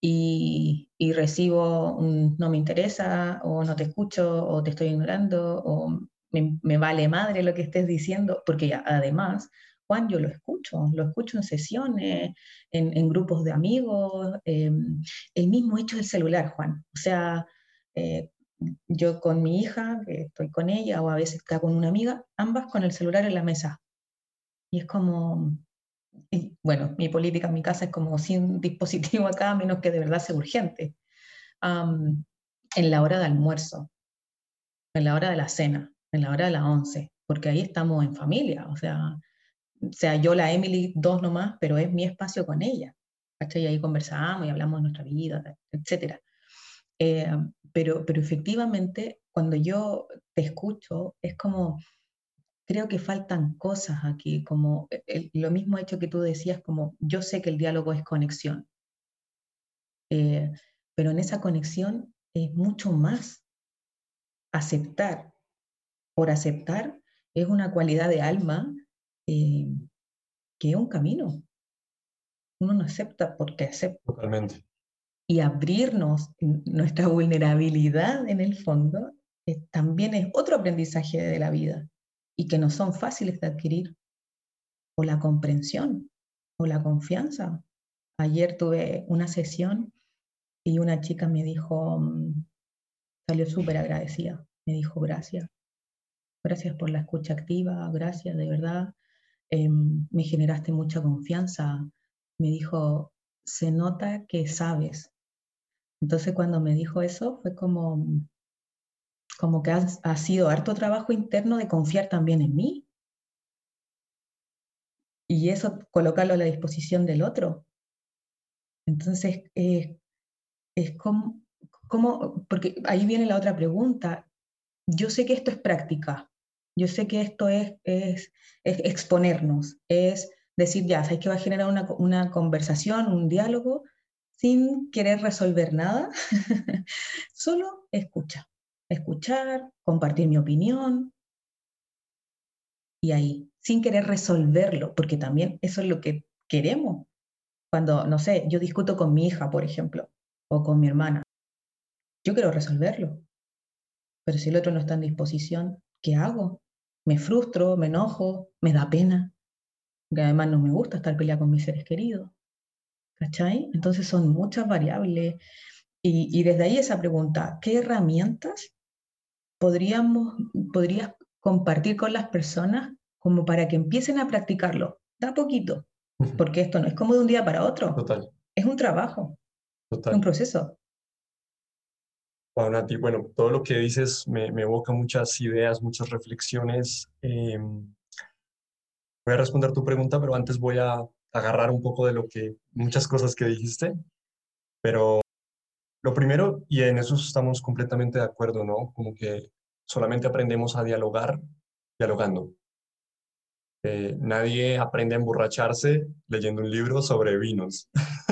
y, recibo no me interesa o no te escucho o te estoy ignorando o me, vale madre lo que estés diciendo? Porque además, Juan, yo lo escucho, lo escucho en sesiones, en, grupos de amigos, em, el mismo hecho del celular, Juan. O sea, eh, yo con mi hija, que estoy con ella, o a veces está con una amiga, ambas con el celular en la mesa. Y es como, bueno, mi política en mi casa es como sin dispositivo acá, menos que de verdad sea urgente. en la hora de almuerzo, en la hora de la cena, en la hora de las once, porque ahí estamos en familia, o sea, sea yo la Emily dos nomás, pero es mi espacio con ella. Y ahí conversamos y hablamos de nuestra vida, etc. Eh, pero, pero efectivamente, cuando yo te escucho, es como, creo que faltan cosas aquí, como e, lo mismo hecho que tú decías, como yo sé que el diálogo es conexión, eh, pero en esa conexión es mucho más aceptar. Por aceptar es una cualidad de alma eh, que es un camino. Uno no acepta porque acepta. Totalmente y abrirnos nuestra vulnerabilidad en el fondo eh, también es otro aprendizaje de la vida y que no son fáciles de adquirir. O la comprensión o la confianza. Ayer tuve una sesión y una chica me dijo, mm, salió súper agradecida, me dijo gracias, gracias por la escucha activa, gracias de verdad, em, me generaste mucha confianza, me dijo, se nota que sabes entonces cuando me dijo eso fue como, como que ha, sido harto trabajo interno de confiar también en mí. Y eso colocarlo a la disposición del otro. Entonces, es como, como, porque ahí viene la otra pregunta. Yo sé que esto es práctica, yo sé que esto es, es, exponernos, es decir, ya, sabes que va a generar una, una conversación, un diálogo, sin querer resolver nada, solo escucha, escuchar, compartir mi opinión y ahí, sin querer resolverlo, porque también eso es lo que queremos. Cuando, no sé, yo discuto con mi hija, por ejemplo, o con mi hermana, yo quiero resolverlo, pero si el otro no está en disposición, ¿qué hago? Me frustro, me enojo, me da pena, que además no me gusta estar peleada con mis seres queridos. ¿Cachai? Entonces son muchas variables. Y, desde ahí esa pregunta, ¿qué herramientas podríamos, podrías compartir con las personas como para que empiecen a practicarlo? Da poquito, porque esto no es como de un día para otro. Total. Es un trabajo, Total. un proceso. Bueno, bueno, todo lo que dices me, me evoca muchas ideas, muchas reflexiones. Em, voy a responder tu pregunta, pero antes voy a agarrar un poco de lo que, muchas cosas que dijiste, pero lo primero, y en eso estamos completamente de acuerdo, ¿no? Como que solamente aprendemos a dialogar dialogando. Eh, nadie aprende a emborracharse leyendo un libro sobre vinos.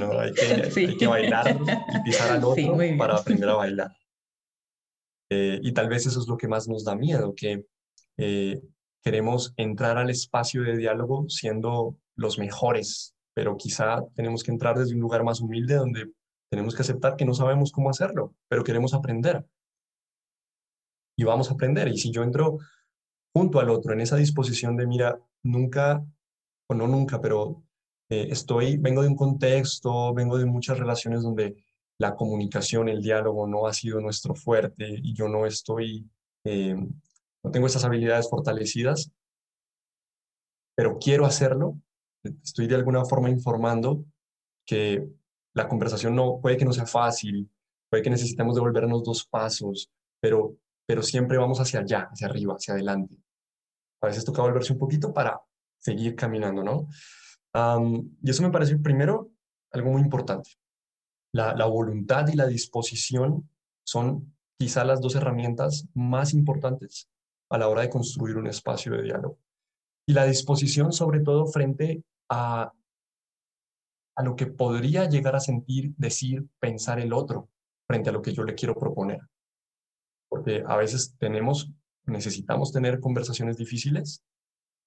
no, hay que, bailar y pisar al otro para aprender a bailar. Eh, y tal vez eso es lo que más nos da miedo, que eh, queremos entrar al espacio de diálogo siendo los mejores, pero quizá tenemos que entrar desde un lugar más humilde donde tenemos que aceptar que no sabemos cómo hacerlo, pero queremos aprender. Y vamos a aprender. Y si yo entro junto al otro, en esa disposición de, mira, nunca, o no nunca, pero eh, estoy, vengo de un contexto, vengo de muchas relaciones donde la comunicación, el diálogo no ha sido nuestro fuerte y yo no estoy, eh, no tengo esas habilidades fortalecidas, pero quiero hacerlo, estoy de alguna forma informando que la conversación no puede que no sea fácil, puede que necesitemos devolvernos dos pasos, pero, pero siempre vamos hacia allá, hacia arriba, hacia adelante. A veces toca volverse un poquito para seguir caminando, ¿no? y eso me parece primero algo muy importante. La, la voluntad y la disposición son quizá las dos herramientas más importantes a la hora de construir un espacio de diálogo. Y la disposición sobre todo frente a, a lo que podría llegar a sentir, decir, pensar el otro frente a lo que yo le quiero proponer. Porque a veces tenemos, necesitamos tener conversaciones difíciles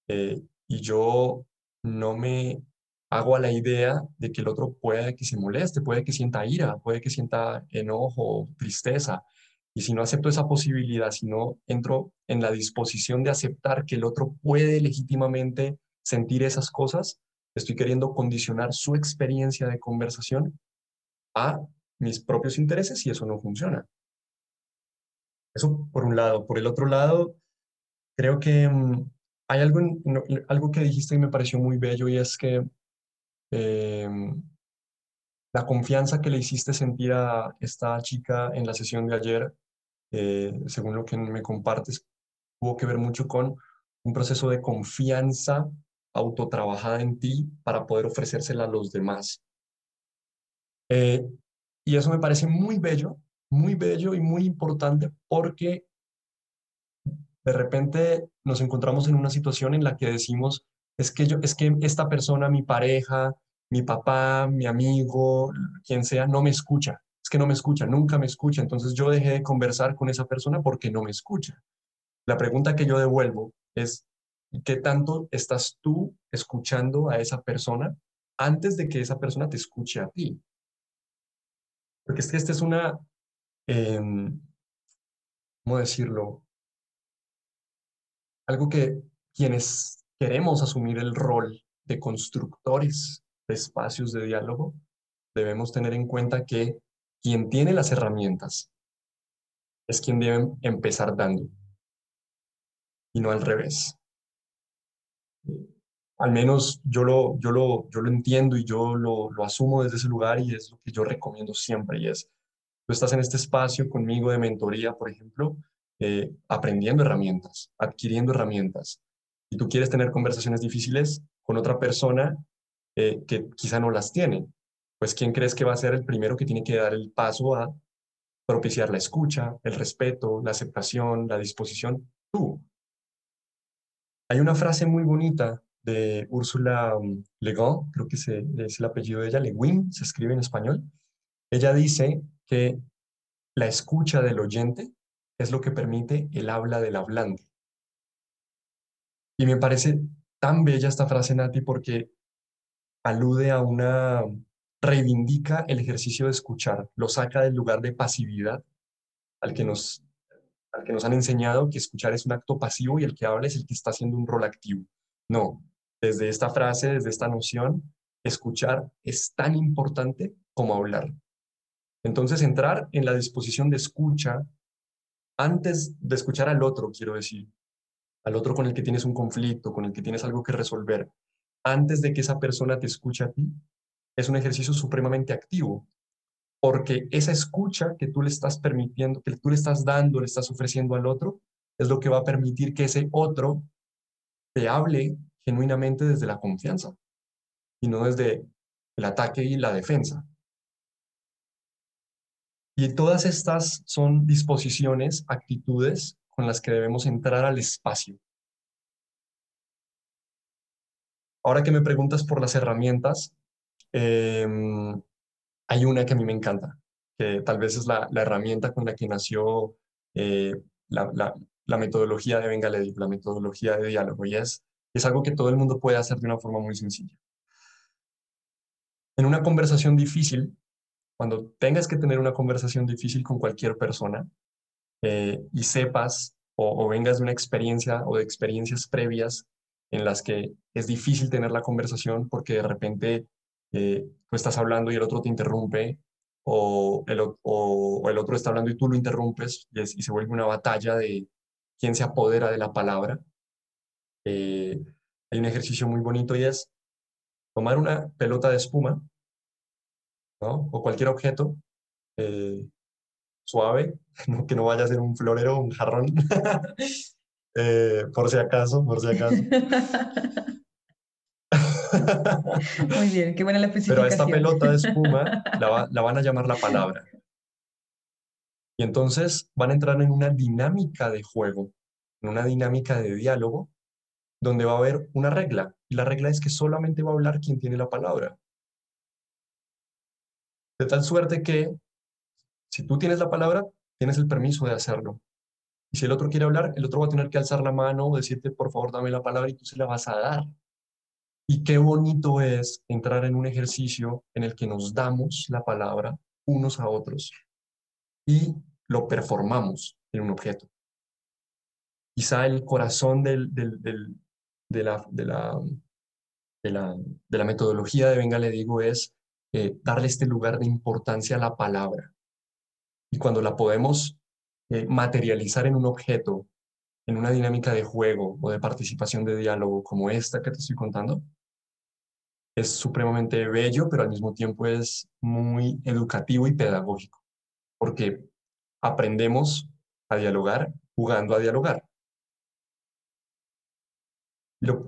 eh, y yo no me hago a la idea de que el otro puede que se moleste, puede que sienta ira, puede que sienta enojo, tristeza. Y si no acepto esa posibilidad, si no entro en la disposición de aceptar que el otro puede legítimamente sentir esas cosas, estoy queriendo condicionar su experiencia de conversación a mis propios intereses y eso no funciona. Eso por un lado. Por el otro lado, creo que mm, hay algo, algo que dijiste y me pareció muy bello y es que em, la confianza que le hiciste sentir a esta chica en la sesión de ayer, eh, según lo que me compartes, tuvo que ver mucho con un proceso de confianza autotrabajada en ti para poder ofrecérsela a los demás. Eh, y eso me parece muy bello, muy bello y muy importante porque de repente nos encontramos en una situación en la que decimos, es que yo, es que esta persona, mi pareja, mi papá, mi amigo, quien sea, no me escucha. Que no me escucha, nunca me escucha. Entonces yo dejé de conversar con esa persona porque no me escucha. La pregunta que yo devuelvo es, ¿qué tanto estás tú escuchando a esa persona antes de que esa persona te escuche a ti? Porque es que esta es una, em, ¿cómo decirlo? Algo que quienes queremos asumir el rol de constructores de espacios de diálogo, debemos tener en cuenta que quien tiene las herramientas es quien debe empezar dando y no al revés. Al menos yo lo, yo lo, yo lo entiendo y yo lo, lo asumo desde ese lugar y es lo que yo recomiendo siempre y es, tú estás en este espacio conmigo de mentoría, por ejemplo, eh, aprendiendo herramientas, adquiriendo herramientas. Y tú quieres tener conversaciones difíciles con otra persona eh, que quizá no las tiene. Pues ¿quién crees que va a ser el primero que tiene que dar el paso a propiciar la escucha, el respeto, la aceptación, la disposición? Tú. Hay una frase muy bonita de Úrsula um, Le Guin, creo que es el apellido de ella, Le Guin, se escribe en español. Ella dice que la escucha del oyente es lo que permite el habla del hablante. Y me parece tan bella esta frase, Nati, porque alude a una, reivindica el ejercicio de escuchar, lo saca del lugar de pasividad al que nos, al que nos han enseñado que escuchar es un acto pasivo y el que habla es el que está haciendo un rol activo. No, desde esta frase, desde esta noción, escuchar es tan importante como hablar. Entonces, entrar en la disposición de escucha antes de escuchar al otro, quiero decir, al otro con el que tienes un conflicto, con el que tienes algo que resolver, antes de que esa persona te escuche a ti, es un ejercicio supremamente activo, porque esa escucha que tú le estás permitiendo, que tú le estás dando, le estás ofreciendo al otro, es lo que va a permitir que ese otro te hable genuinamente desde la confianza y no desde el ataque y la defensa. Y todas estas son disposiciones, actitudes con las que debemos entrar al espacio. Ahora que me preguntas por las herramientas, em, hay una que a mí me encanta, que tal vez es la, herramienta con la que nació eh, la, metodología de Bengaledi, la metodología de diálogo, y es, es algo que todo el mundo puede hacer de una forma muy sencilla. En una conversación difícil, cuando tengas que tener una conversación difícil con cualquier persona eh, y sepas o, vengas de una experiencia o de experiencias previas en las que es difícil tener la conversación porque de repente eh, tú estás hablando y el otro te interrumpe o el, o, el otro está hablando y tú lo interrumpes y, se vuelve una batalla de quién se apodera de la palabra. Eh, hay un ejercicio muy bonito y es tomar una pelota de espuma ¿no? o cualquier objeto eh, suave, que no vaya a ser un florero o un jarrón, eh, por si acaso, por si acaso. Muy bien, qué buena la especificación. Pero a esta pelota de espuma la, la van a llamar la palabra. Y entonces van a entrar en una dinámica de juego, en una dinámica de diálogo, donde va a haber una regla. Y la regla es que solamente va a hablar quien tiene la palabra. De tal suerte que si tú tienes la palabra, tienes el permiso de hacerlo. Y si el otro quiere hablar, el otro va a tener que alzar la mano o decirte, por favor, dame la palabra y tú se la vas a dar. Y qué bonito es entrar en un ejercicio en el que nos damos la palabra unos a otros y lo performamos en un objeto. Quizá el corazón de la metodología de Venga, le digo, es eh, darle este lugar de importancia a la palabra. Y cuando la podemos eh, materializar en un objeto, en una dinámica de juego o de participación de diálogo como esta que te estoy contando, es supremamente bello, pero al mismo tiempo es muy educativo y pedagógico, porque aprendemos a dialogar jugando a dialogar.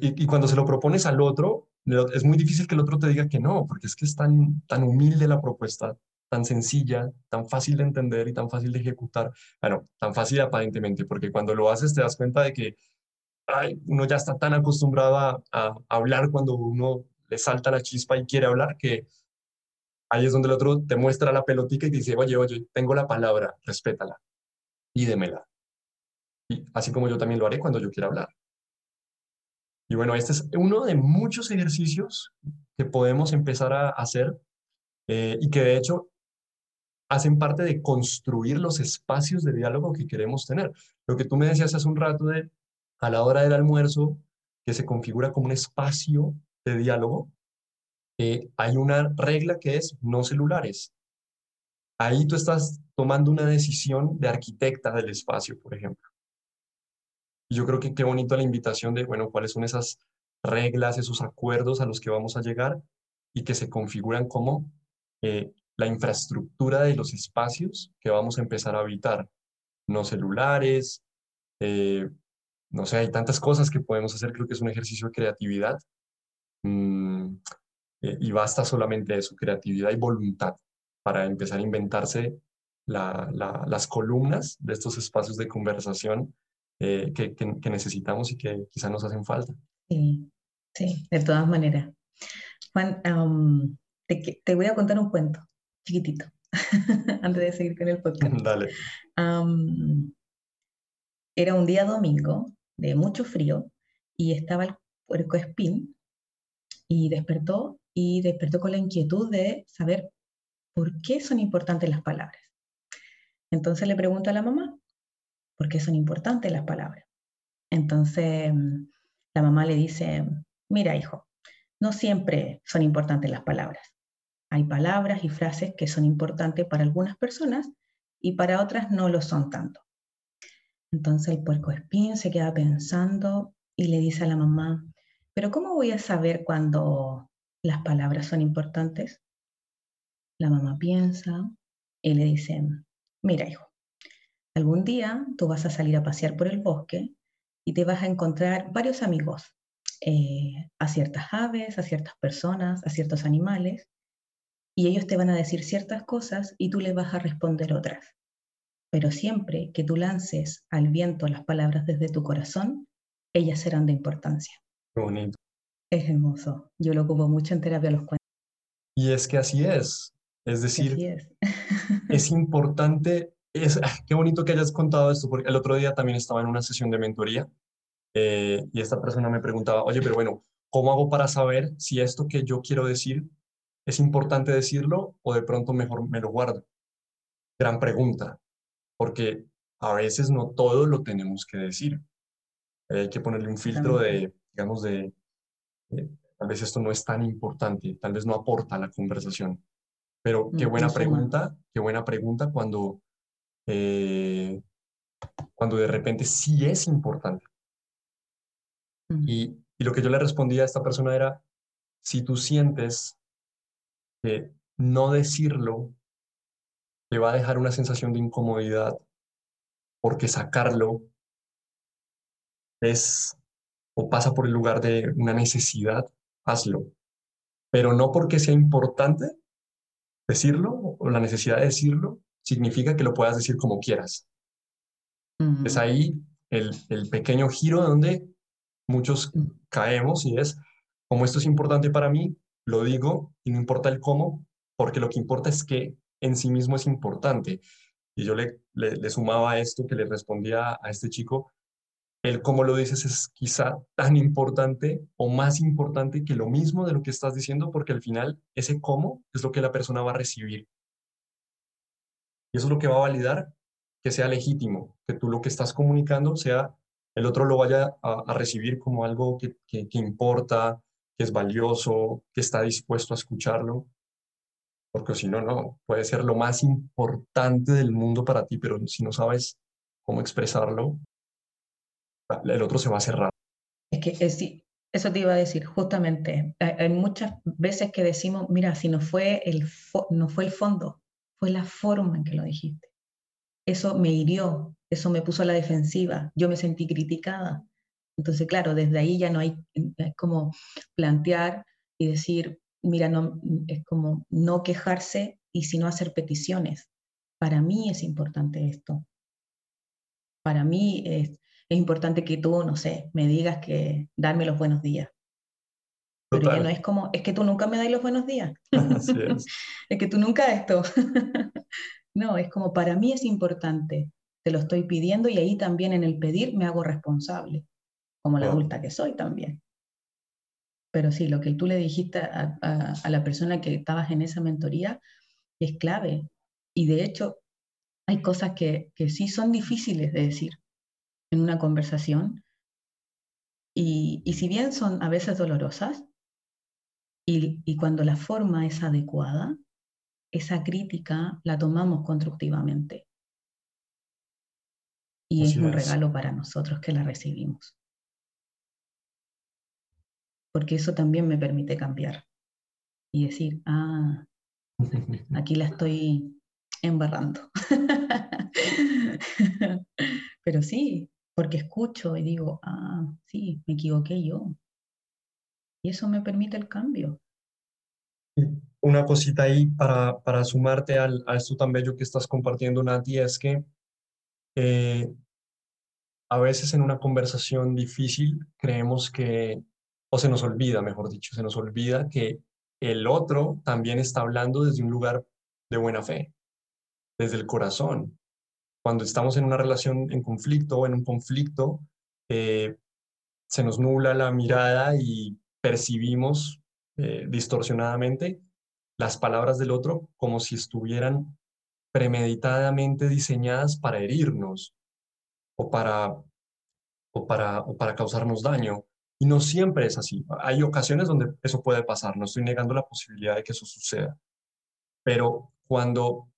y, cuando se lo propones al otro, es muy difícil que el otro te diga que no, porque es que es tan, tan humilde la propuesta, tan sencilla, tan fácil de entender y tan fácil de ejecutar. Bueno, tan fácil aparentemente, porque cuando lo haces te das cuenta de que ay, uno ya está tan acostumbrado a, hablar cuando uno le salta la chispa y quiere hablar que ahí es donde el otro te muestra la pelotica y te dice, oye, oye, tengo la palabra, respétala, pídemela. Y así como yo también lo haré cuando yo quiera hablar. Y bueno, este es uno de muchos ejercicios que podemos empezar a hacer eh, y que de hecho hacen parte de construir los espacios de diálogo que queremos tener. Lo que tú me decías hace un rato de a la hora del almuerzo, que se configura como un espacio de diálogo, eh, hay una regla que es no celulares. Ahí tú estás tomando una decisión de arquitecta del espacio, por ejemplo. Y yo creo que qué bonito la invitación de, bueno, cuáles son esas reglas, esos acuerdos a los que vamos a llegar y que se configuran como eh, la infraestructura de los espacios que vamos a empezar a habitar. No celulares, eh, no sé, hay tantas cosas que podemos hacer, creo que es un ejercicio de creatividad. Mm, eh, y basta solamente eso, creatividad y voluntad para empezar a inventarse las columnas de estos espacios de conversación que, que, necesitamos y que quizá nos hacen falta. Sí, sí, de todas maneras. Juan, te, voy a contar un cuento chiquitito antes de seguir con el podcast. Dale. era un día domingo de mucho frío y estaba el puerco espín y despertó y despertó con la inquietud de saber por qué son importantes las palabras. Entonces le pregunto a la mamá, ¿por qué son importantes las palabras? Entonces la mamá le dice, mira hijo, no siempre son importantes las palabras. Hay palabras y frases que son importantes para algunas personas y para otras no lo son tanto. Entonces el puerco espín se queda pensando y le dice a la mamá, pero ¿cómo voy a saber cuando las palabras son importantes? La mamá piensa y le dice, mira hijo, algún día tú vas a salir a pasear por el bosque y te vas a encontrar varios amigos, eh, a ciertas aves, a ciertas personas, a ciertos animales, y ellos te van a decir ciertas cosas y tú les vas a responder otras. Pero siempre que tú lances al viento las palabras desde tu corazón, ellas serán de importancia. Qué bonito. Es hermoso. Yo lo ocupo mucho en terapia los cuentos. Y es que así es. Es decir, es. es. importante, es, ah, qué bonito que hayas contado esto, porque el otro día también estaba en una sesión de mentoría eh, y esta persona me preguntaba, oye, pero bueno, ¿cómo hago para saber si esto que yo quiero decir ¿Es importante decirlo o de pronto mejor me lo guardo? Gran pregunta, porque a veces no todo lo tenemos que decir. Hay que ponerle un filtro de, digamos, de, tal vez esto no es tan importante, tal vez no aporta a la conversación. Pero qué buena pregunta, qué buena pregunta cuando, eh, cuando de repente sí es importante. Y, y lo que yo le respondía a esta persona era, si tú sientes que no decirlo te va a dejar una sensación de incomodidad, porque sacarlo es o pasa por el lugar de una necesidad, hazlo. Pero no porque sea importante decirlo o la necesidad de decirlo, significa que lo puedas decir como quieras. Es ahí el, el, pequeño giro donde muchos mm. caemos y es, como esto es importante para mí, lo digo y no importa el cómo, porque lo que importa es que en sí mismo es importante. Y yo le, le, sumaba a esto que le respondía a este chico, el cómo lo dices es quizá tan importante o más importante que lo mismo de lo que estás diciendo, porque al final ese cómo es lo que la persona va a recibir. Y eso es lo que va a validar que sea legítimo, que tú lo que estás comunicando sea, el otro lo vaya a, recibir como algo que, que importa, que es valioso, que está dispuesto a escucharlo porque si no, no, puede ser lo más importante del mundo para ti, pero si no sabes cómo expresarlo, el otro se va a cerrar. Es que eso te iba a decir, justamente, hay muchas veces que decimos, mira, si no fue, el no fue el fondo, fue la forma en que lo dijiste. Eso me hirió, eso me puso a la defensiva, yo me sentí criticada. Entonces, claro, desde ahí ya no hay, hay como plantear y decir, mira, no, es como no quejarse y sino hacer peticiones. Para mí es importante esto. Para mí es, es importante que tú, no sé, me digas que darme los buenos días. Pero ya no es como, es que tú nunca me das los buenos días. es. es que tú nunca esto. no, es como para mí es importante. Te lo estoy pidiendo y ahí también en el pedir me hago responsable, como la adulta que soy también. Pero sí, lo que tú le dijiste a, la persona que estabas en esa mentoría es clave. Y de hecho, hay cosas que, sí son difíciles de decir en una conversación. Y, si bien son a veces dolorosas, y, cuando la forma es adecuada, esa crítica la tomamos constructivamente. Y es un regalo para nosotros que la recibimos porque eso también me permite cambiar y decir, ah, aquí la estoy embarrando. Pero sí, porque escucho y digo, ah, sí, me equivoqué yo. Y eso me permite el cambio. Una cosita ahí para, para sumarte al, a esto tan bello que estás compartiendo, Nati, es que eh, a veces en una conversación difícil creemos que o se nos olvida, mejor dicho, se nos olvida que el otro también está hablando desde un lugar de buena fe, desde el corazón. Cuando estamos en una relación en conflicto o en un conflicto, eh, se nos nubla la mirada y percibimos eh, distorsionadamente las palabras del otro como si estuvieran premeditadamente diseñadas para herirnos o para, o para, o para causarnos daño. Y no siempre es así. Hay ocasiones donde eso puede pasar, no estoy negando la posibilidad de que eso suceda. Pero cuando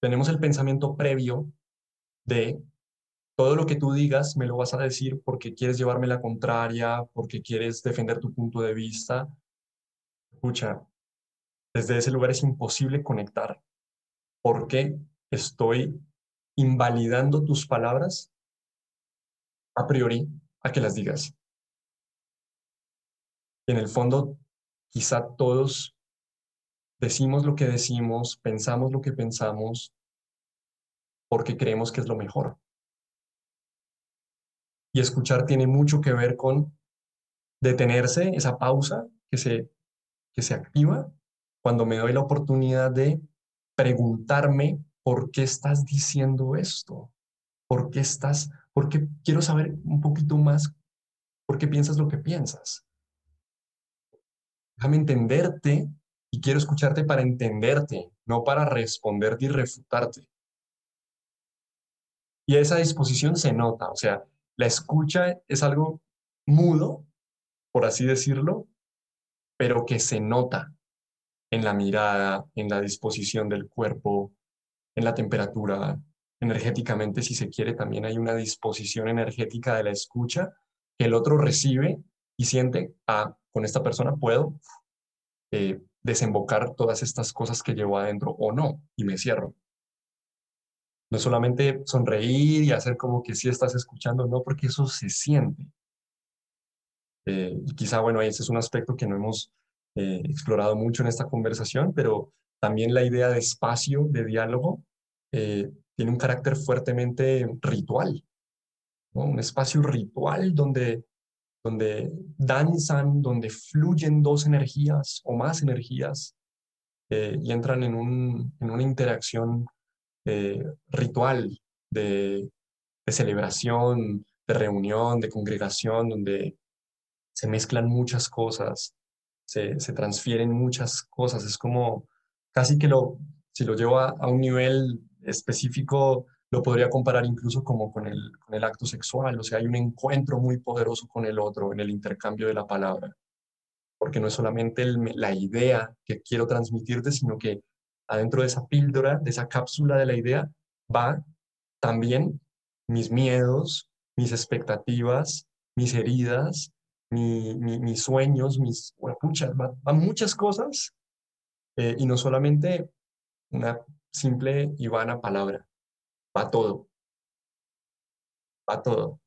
tenemos el pensamiento previo de todo lo que tú digas me lo vas a decir porque quieres llevarme la contraria, porque quieres defender tu punto de vista, escucha, desde ese lugar es imposible conectar porque estoy invalidando tus palabras a priori a que las digas en el fondo quizá todos decimos lo que decimos, pensamos lo que pensamos, porque creemos que es lo mejor. Y escuchar tiene mucho que ver con detenerse, esa pausa que se, que se activa cuando me doy la oportunidad de preguntarme por qué estás diciendo esto, por qué estás, porque quiero saber un poquito más por qué piensas lo que piensas. Déjame entenderte y quiero escucharte para entenderte, no para responderte y refutarte. Y esa disposición se nota, o sea, la escucha es algo mudo, por así decirlo, pero que se nota en la mirada, en la disposición del cuerpo, en la temperatura, energéticamente, si se quiere, también hay una disposición energética de la escucha que el otro recibe y siente, ah, con esta persona puedo eh, desembocar todas estas cosas que llevo adentro o no, y me cierro. No solamente sonreír y hacer como que sí estás escuchando, no, porque eso se siente. Eh, y quizá, bueno, ese es un aspecto que no hemos eh, explorado mucho en esta conversación, pero también la idea de espacio, de diálogo, eh, tiene un carácter fuertemente ritual, un espacio ritual donde, donde danzan, donde fluyen dos energías o más energías y entran en, un, en una interacción ritual de, de celebración, de reunión, de congregación, donde se mezclan muchas cosas, se, se transfieren muchas cosas. Es como casi que lo, si lo llevo a, un nivel específico, lo podría comparar incluso como con el, con el acto sexual. O sea, hay un encuentro muy poderoso con el otro en el intercambio de la palabra. Porque no es solamente la idea que quiero transmitirte, sino que adentro de esa píldora, de esa cápsula de la idea, va también mis miedos, mis expectativas, mis heridas, mis sueños, mis, bueno, muchas, van muchas cosas eh, y no solamente una simple y vana palabra, va todo, va todo.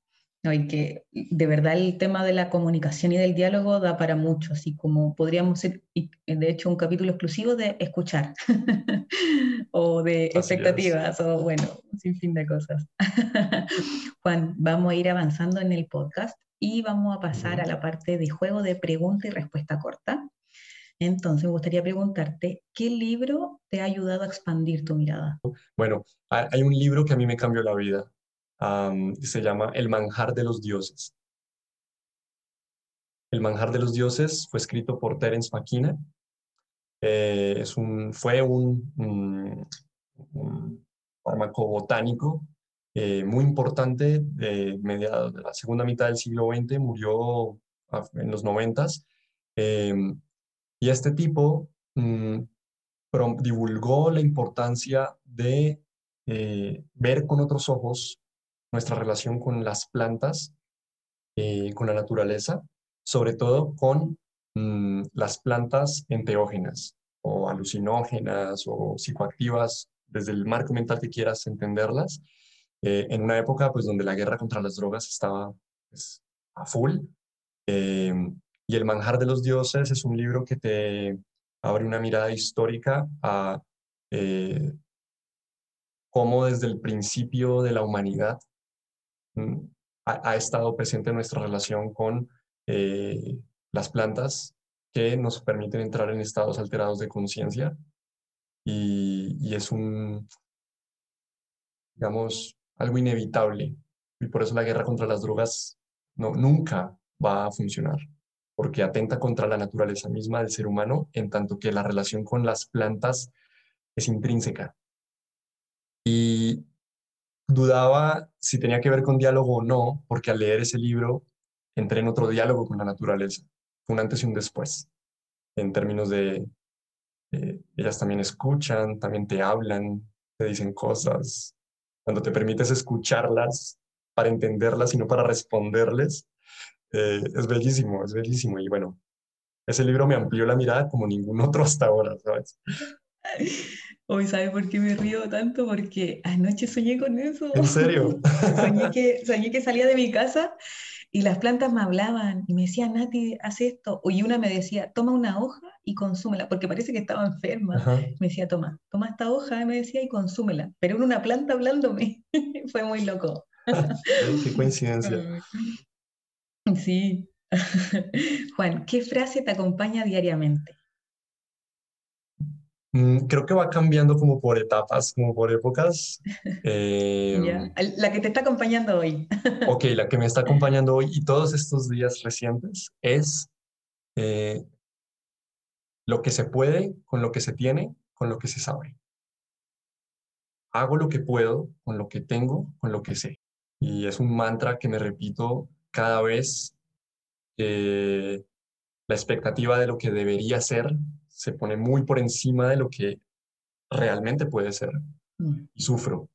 No, y que de verdad el tema de la comunicación y del diálogo da para mucho, así como podríamos ser, de hecho, un capítulo exclusivo de escuchar o de expectativas o bueno, sin fin de cosas. Juan, vamos a ir avanzando en el podcast y vamos a pasar a la parte de juego de pregunta y respuesta corta. Entonces, me gustaría preguntarte, ¿qué libro te ha ayudado a expandir tu mirada? Bueno, hay un libro que a mí me cambió la vida. se llama El manjar de los dioses. El manjar de los dioses fue escrito por Terence McKenna. Eh, es un, fue un, un, un farmacobotánico eh, muy importante de, mediados de la segunda mitad del siglo XX, murió en los noventas. Em, y este tipo mm, divulgó la importancia de eh, ver con otros ojos nuestra relación con las plantas, eh, con la naturaleza, sobre todo con mm, las plantas enteógenas o alucinógenas o psicoactivas, desde el marco mental que quieras entenderlas, eh, en una época pues donde la guerra contra las drogas estaba pues, a full. Eh, y El manjar de los dioses es un libro que te abre una mirada histórica a eh, cómo desde el principio de la humanidad mm, ha, estado presente nuestra relación con las plantas que nos permiten entrar en estados alterados de conciencia. Y, y, es un, digamos, algo inevitable y por eso la guerra contra las drogas no, nunca va a funcionar, porque atenta contra la naturaleza misma del ser humano, en tanto que la relación con las plantas es intrínseca. Y dudaba si tenía que ver con diálogo o no, porque al leer ese libro entré en otro diálogo con la naturaleza. Un antes y un después, en términos de, eh, ellas también escuchan, también te hablan, te dicen cosas, cuando te permites escucharlas para entenderlas y no para responderles, eh, es bellísimo, es bellísimo. Y bueno, ese libro me amplió la mirada como ningún otro hasta ahora, ¿sabes? Hoy, ¿sabes por qué me río tanto? Porque anoche soñé con eso. ¿En serio? soñé, que, soñé que salía de mi casa y las plantas me hablaban y me decían, Nati, haz esto. Y una me decía, toma una hoja y consúmela, porque parece que estaba enferma. Me decía, toma, toma esta hoja, me decía, y consúmela. Pero era una planta hablándome. Fue muy loco. Qué coincidencia. Sí. Juan, ¿qué frase te acompaña diariamente? Mm, creo que va cambiando como por etapas, como por épocas. Em, la que te está acompañando hoy. ok, la que me está acompañando hoy y todos estos días recientes es eh, lo que se puede con lo que se tiene, con lo que se sabe. hago lo que puedo con lo que tengo, con lo que sé. Y es un mantra que me repito cada vez que la expectativa de lo que debería ser se pone muy por encima de lo que realmente puede ser. Mm. Y sufro.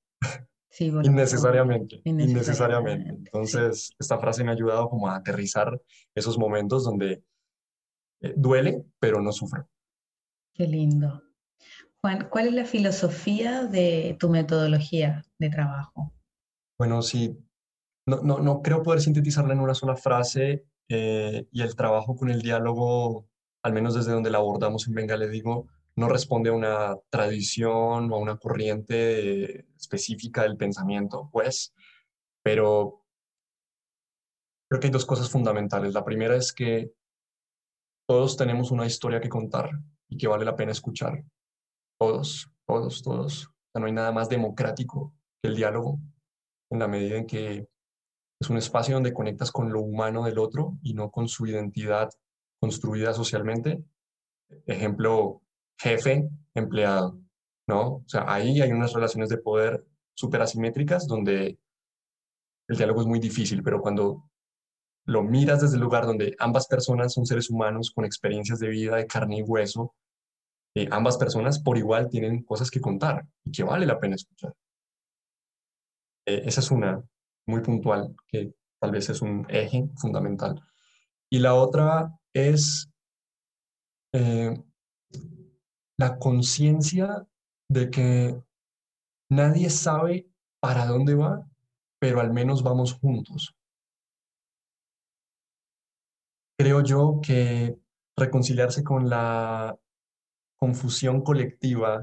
Sí, innecesariamente, innecesariamente, Entonces, esta frase me ha ayudado como a aterrizar esos momentos donde eh, duele, pero no sufro. Qué lindo. Juan, ¿cuál es la filosofía de tu metodología de trabajo? Bueno, sí, no, no, no creo poder sintetizarla en una sola frase eh, y el trabajo con el diálogo, al menos desde donde la abordamos en Venga, le digo, no responde a una tradición o a una corriente específica del pensamiento, pues, pero creo que hay dos cosas fundamentales. La primera es que todos tenemos una historia que contar y que vale la pena escuchar. Todos, todos, todos. no hay nada más democrático que el diálogo, en la medida en que es un espacio donde conectas con lo humano del otro y no con su identidad construida socialmente. Ejemplo, jefe, empleado, ¿no? O sea, ahí hay unas relaciones de poder súper asimétricas donde el diálogo es muy difícil, pero cuando lo miras desde el lugar donde ambas personas son seres humanos con experiencias de vida de carne y hueso, eh, ambas personas por igual tienen cosas que contar y que vale la pena escuchar. Eh, esa es una muy puntual que tal vez es un eje fundamental. Y la otra es eh, la conciencia de que nadie sabe para dónde va, pero al menos vamos juntos. Creo yo que reconciliarse con la confusión colectiva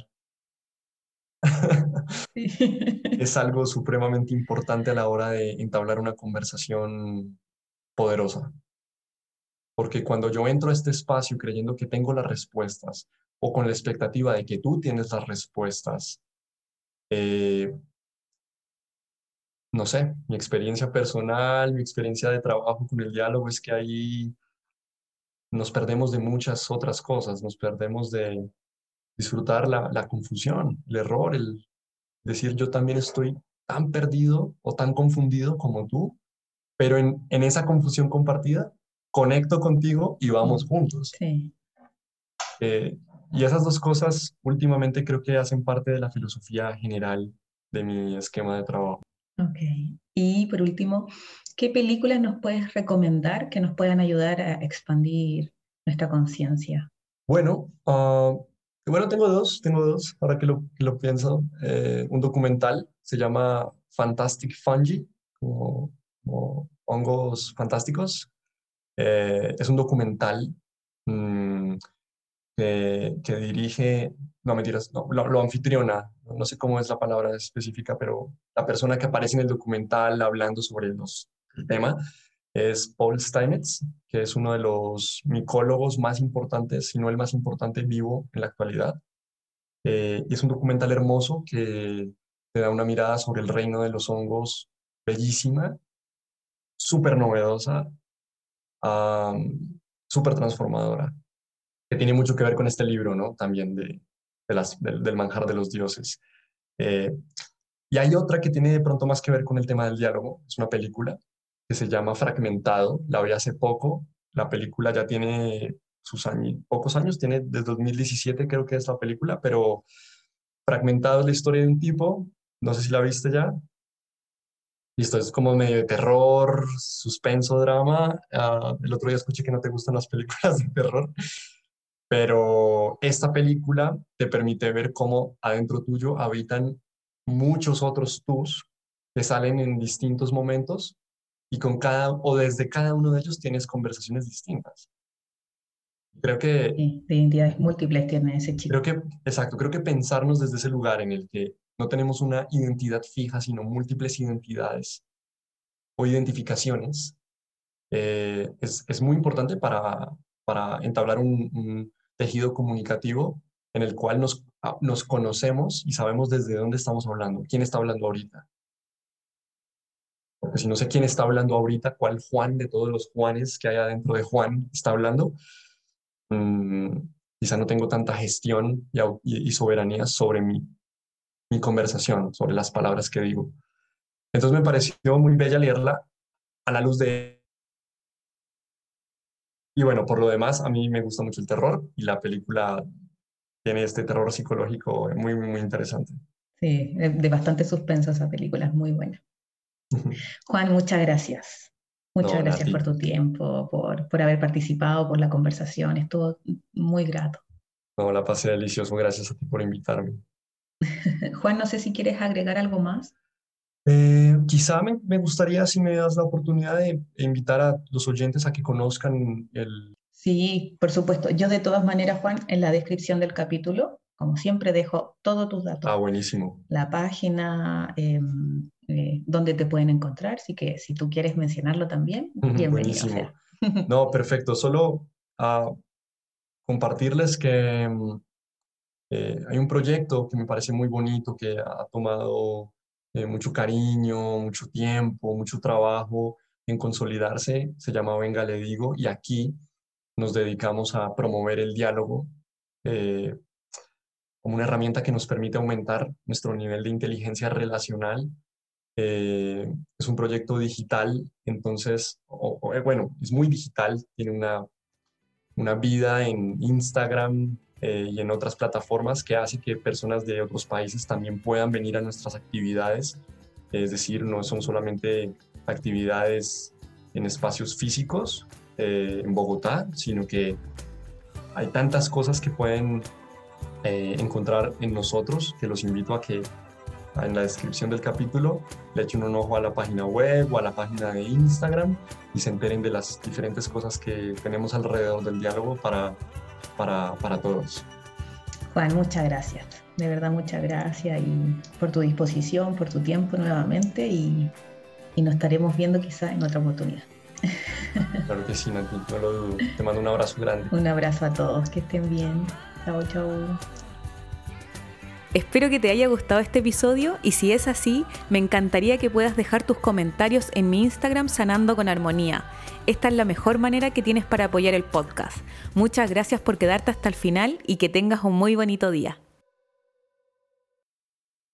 es algo supremamente importante a la hora de entablar una conversación poderosa. Porque cuando yo entro a este espacio creyendo que tengo las respuestas o con la expectativa de que tú tienes las respuestas, eh, no sé, mi experiencia personal, mi experiencia de trabajo con el diálogo es que ahí nos perdemos de muchas otras cosas, nos perdemos de disfrutar la, la confusión, el error, el decir yo también estoy tan perdido o tan confundido como tú, pero en, en esa confusión compartida conecto contigo y vamos juntos. Sí. Eh, y esas dos cosas últimamente creo que hacen parte de la filosofía general de mi esquema de trabajo. Ok. Y por último, ¿qué películas nos puedes recomendar que nos puedan ayudar a expandir nuestra conciencia? Bueno, uh, bueno, tengo dos, tengo dos, ahora que lo, que lo pienso. Eh, un documental, se llama Fantastic Fungi, como, hongos fantásticos. Eh, es un documental mm, que, dirige, no mentiras, no, lo, anfitriona, no sé cómo es la palabra específica, pero la persona que aparece en el documental hablando sobre los, el tema es Paul Steinmetz, que es uno de los micólogos más importantes, si no el más importante vivo en la actualidad. Eh, y es un documental hermoso que te da una mirada sobre el reino de los hongos bellísima, súper novedosa, súper transformadora que tiene mucho que ver con este libro, ¿no? También de, las, del, manjar de los dioses. Eh, y hay otra que tiene de pronto más que ver con el tema del diálogo, es una película que se llama Fragmentado, la vi hace poco, la película ya tiene sus años, pocos años, tiene desde 2017 creo que es la película, pero Fragmentado es la historia de un tipo, no sé si la viste ya, Listo, es como medio de terror, suspenso, drama. Ah, el otro día escuché que no te gustan las películas de terror. Pero esta película te permite ver cómo adentro tuyo habitan muchos otros tus que salen en distintos momentos y con cada o desde cada uno de ellos tienes conversaciones distintas. Creo que sí, de identidades múltiples tiene ese chico. Creo que exacto, creo que pensarnos desde ese lugar en el que no tenemos una identidad fija, sino múltiples identidades o identificaciones, eh, es, es, muy importante para, para entablar un, tejido comunicativo en el cual nos, nos conocemos y sabemos desde dónde estamos hablando, quién está hablando ahorita. Porque si no sé quién está hablando ahorita, cuál Juan de todos los Juanes que hay adentro de Juan está hablando, mm, quizá no tengo tanta gestión y, soberanía sobre mi mi conversación, sobre las palabras que digo. Entonces me pareció muy bella leerla a la luz de... Y bueno, por lo demás, a mí me gusta mucho el terror y la película tiene este terror psicológico muy, muy interesante. Sí, de bastante suspenso esa película, es muy buena. Juan, muchas gracias. Muchas gracias por tu tiempo, por, por haber participado, por la conversación. Estuvo muy grato. No, la pasé delicioso. Gracias a ti por invitarme. Juan, no sé si quieres agregar algo más. Eh, quizá me, me, gustaría si me das la oportunidad de invitar a los oyentes a que conozcan el... Sí, por supuesto. Yo de todas maneras, Juan, en la descripción del capítulo, como siempre, dejo todos tus datos. Ah, buenísimo. La página, em, eh, donde te pueden encontrar, así que si tú quieres mencionarlo también, bienvenido. Buenísimo. No, perfecto. Solo a compartirles que mm, eh, hay un proyecto que me parece muy bonito, que ha tomado eh, mucho cariño, mucho tiempo, mucho trabajo en consolidarse, se llama Venga Le Digo, y aquí nos dedicamos a promover el diálogo eh, como una herramienta que nos permite aumentar nuestro nivel de inteligencia relacional. es un proyecto digital, entonces, bueno, es muy digital, tiene una, una vida en Instagram, eh, y en otras plataformas que hace que personas de otros países también puedan venir a nuestras actividades. Es decir, no son solamente actividades en espacios físicos eh, en Bogotá, sino que hay tantas cosas que pueden eh, encontrar en nosotros que los invito a que en la descripción del capítulo le echen un ojo a la página web o a la página de Instagram y se enteren de las diferentes cosas que tenemos alrededor del diálogo para para, para todos. Juan, muchas gracias. De verdad, muchas gracias y por tu disposición, por tu tiempo nuevamente y, y nos estaremos viendo quizás en otra oportunidad. Claro que sí, Nati, no lo dudo. Te mando un abrazo grande. Un abrazo a todos, que estén bien. Chao, chao. Espero que te haya gustado este episodio y si es así, me encantaría que puedas dejar tus comentarios en mi Instagram Sanando con Armonía. Esta es la mejor manera que tienes para apoyar el podcast. Muchas gracias por quedarte hasta el final y que tengas un muy bonito día.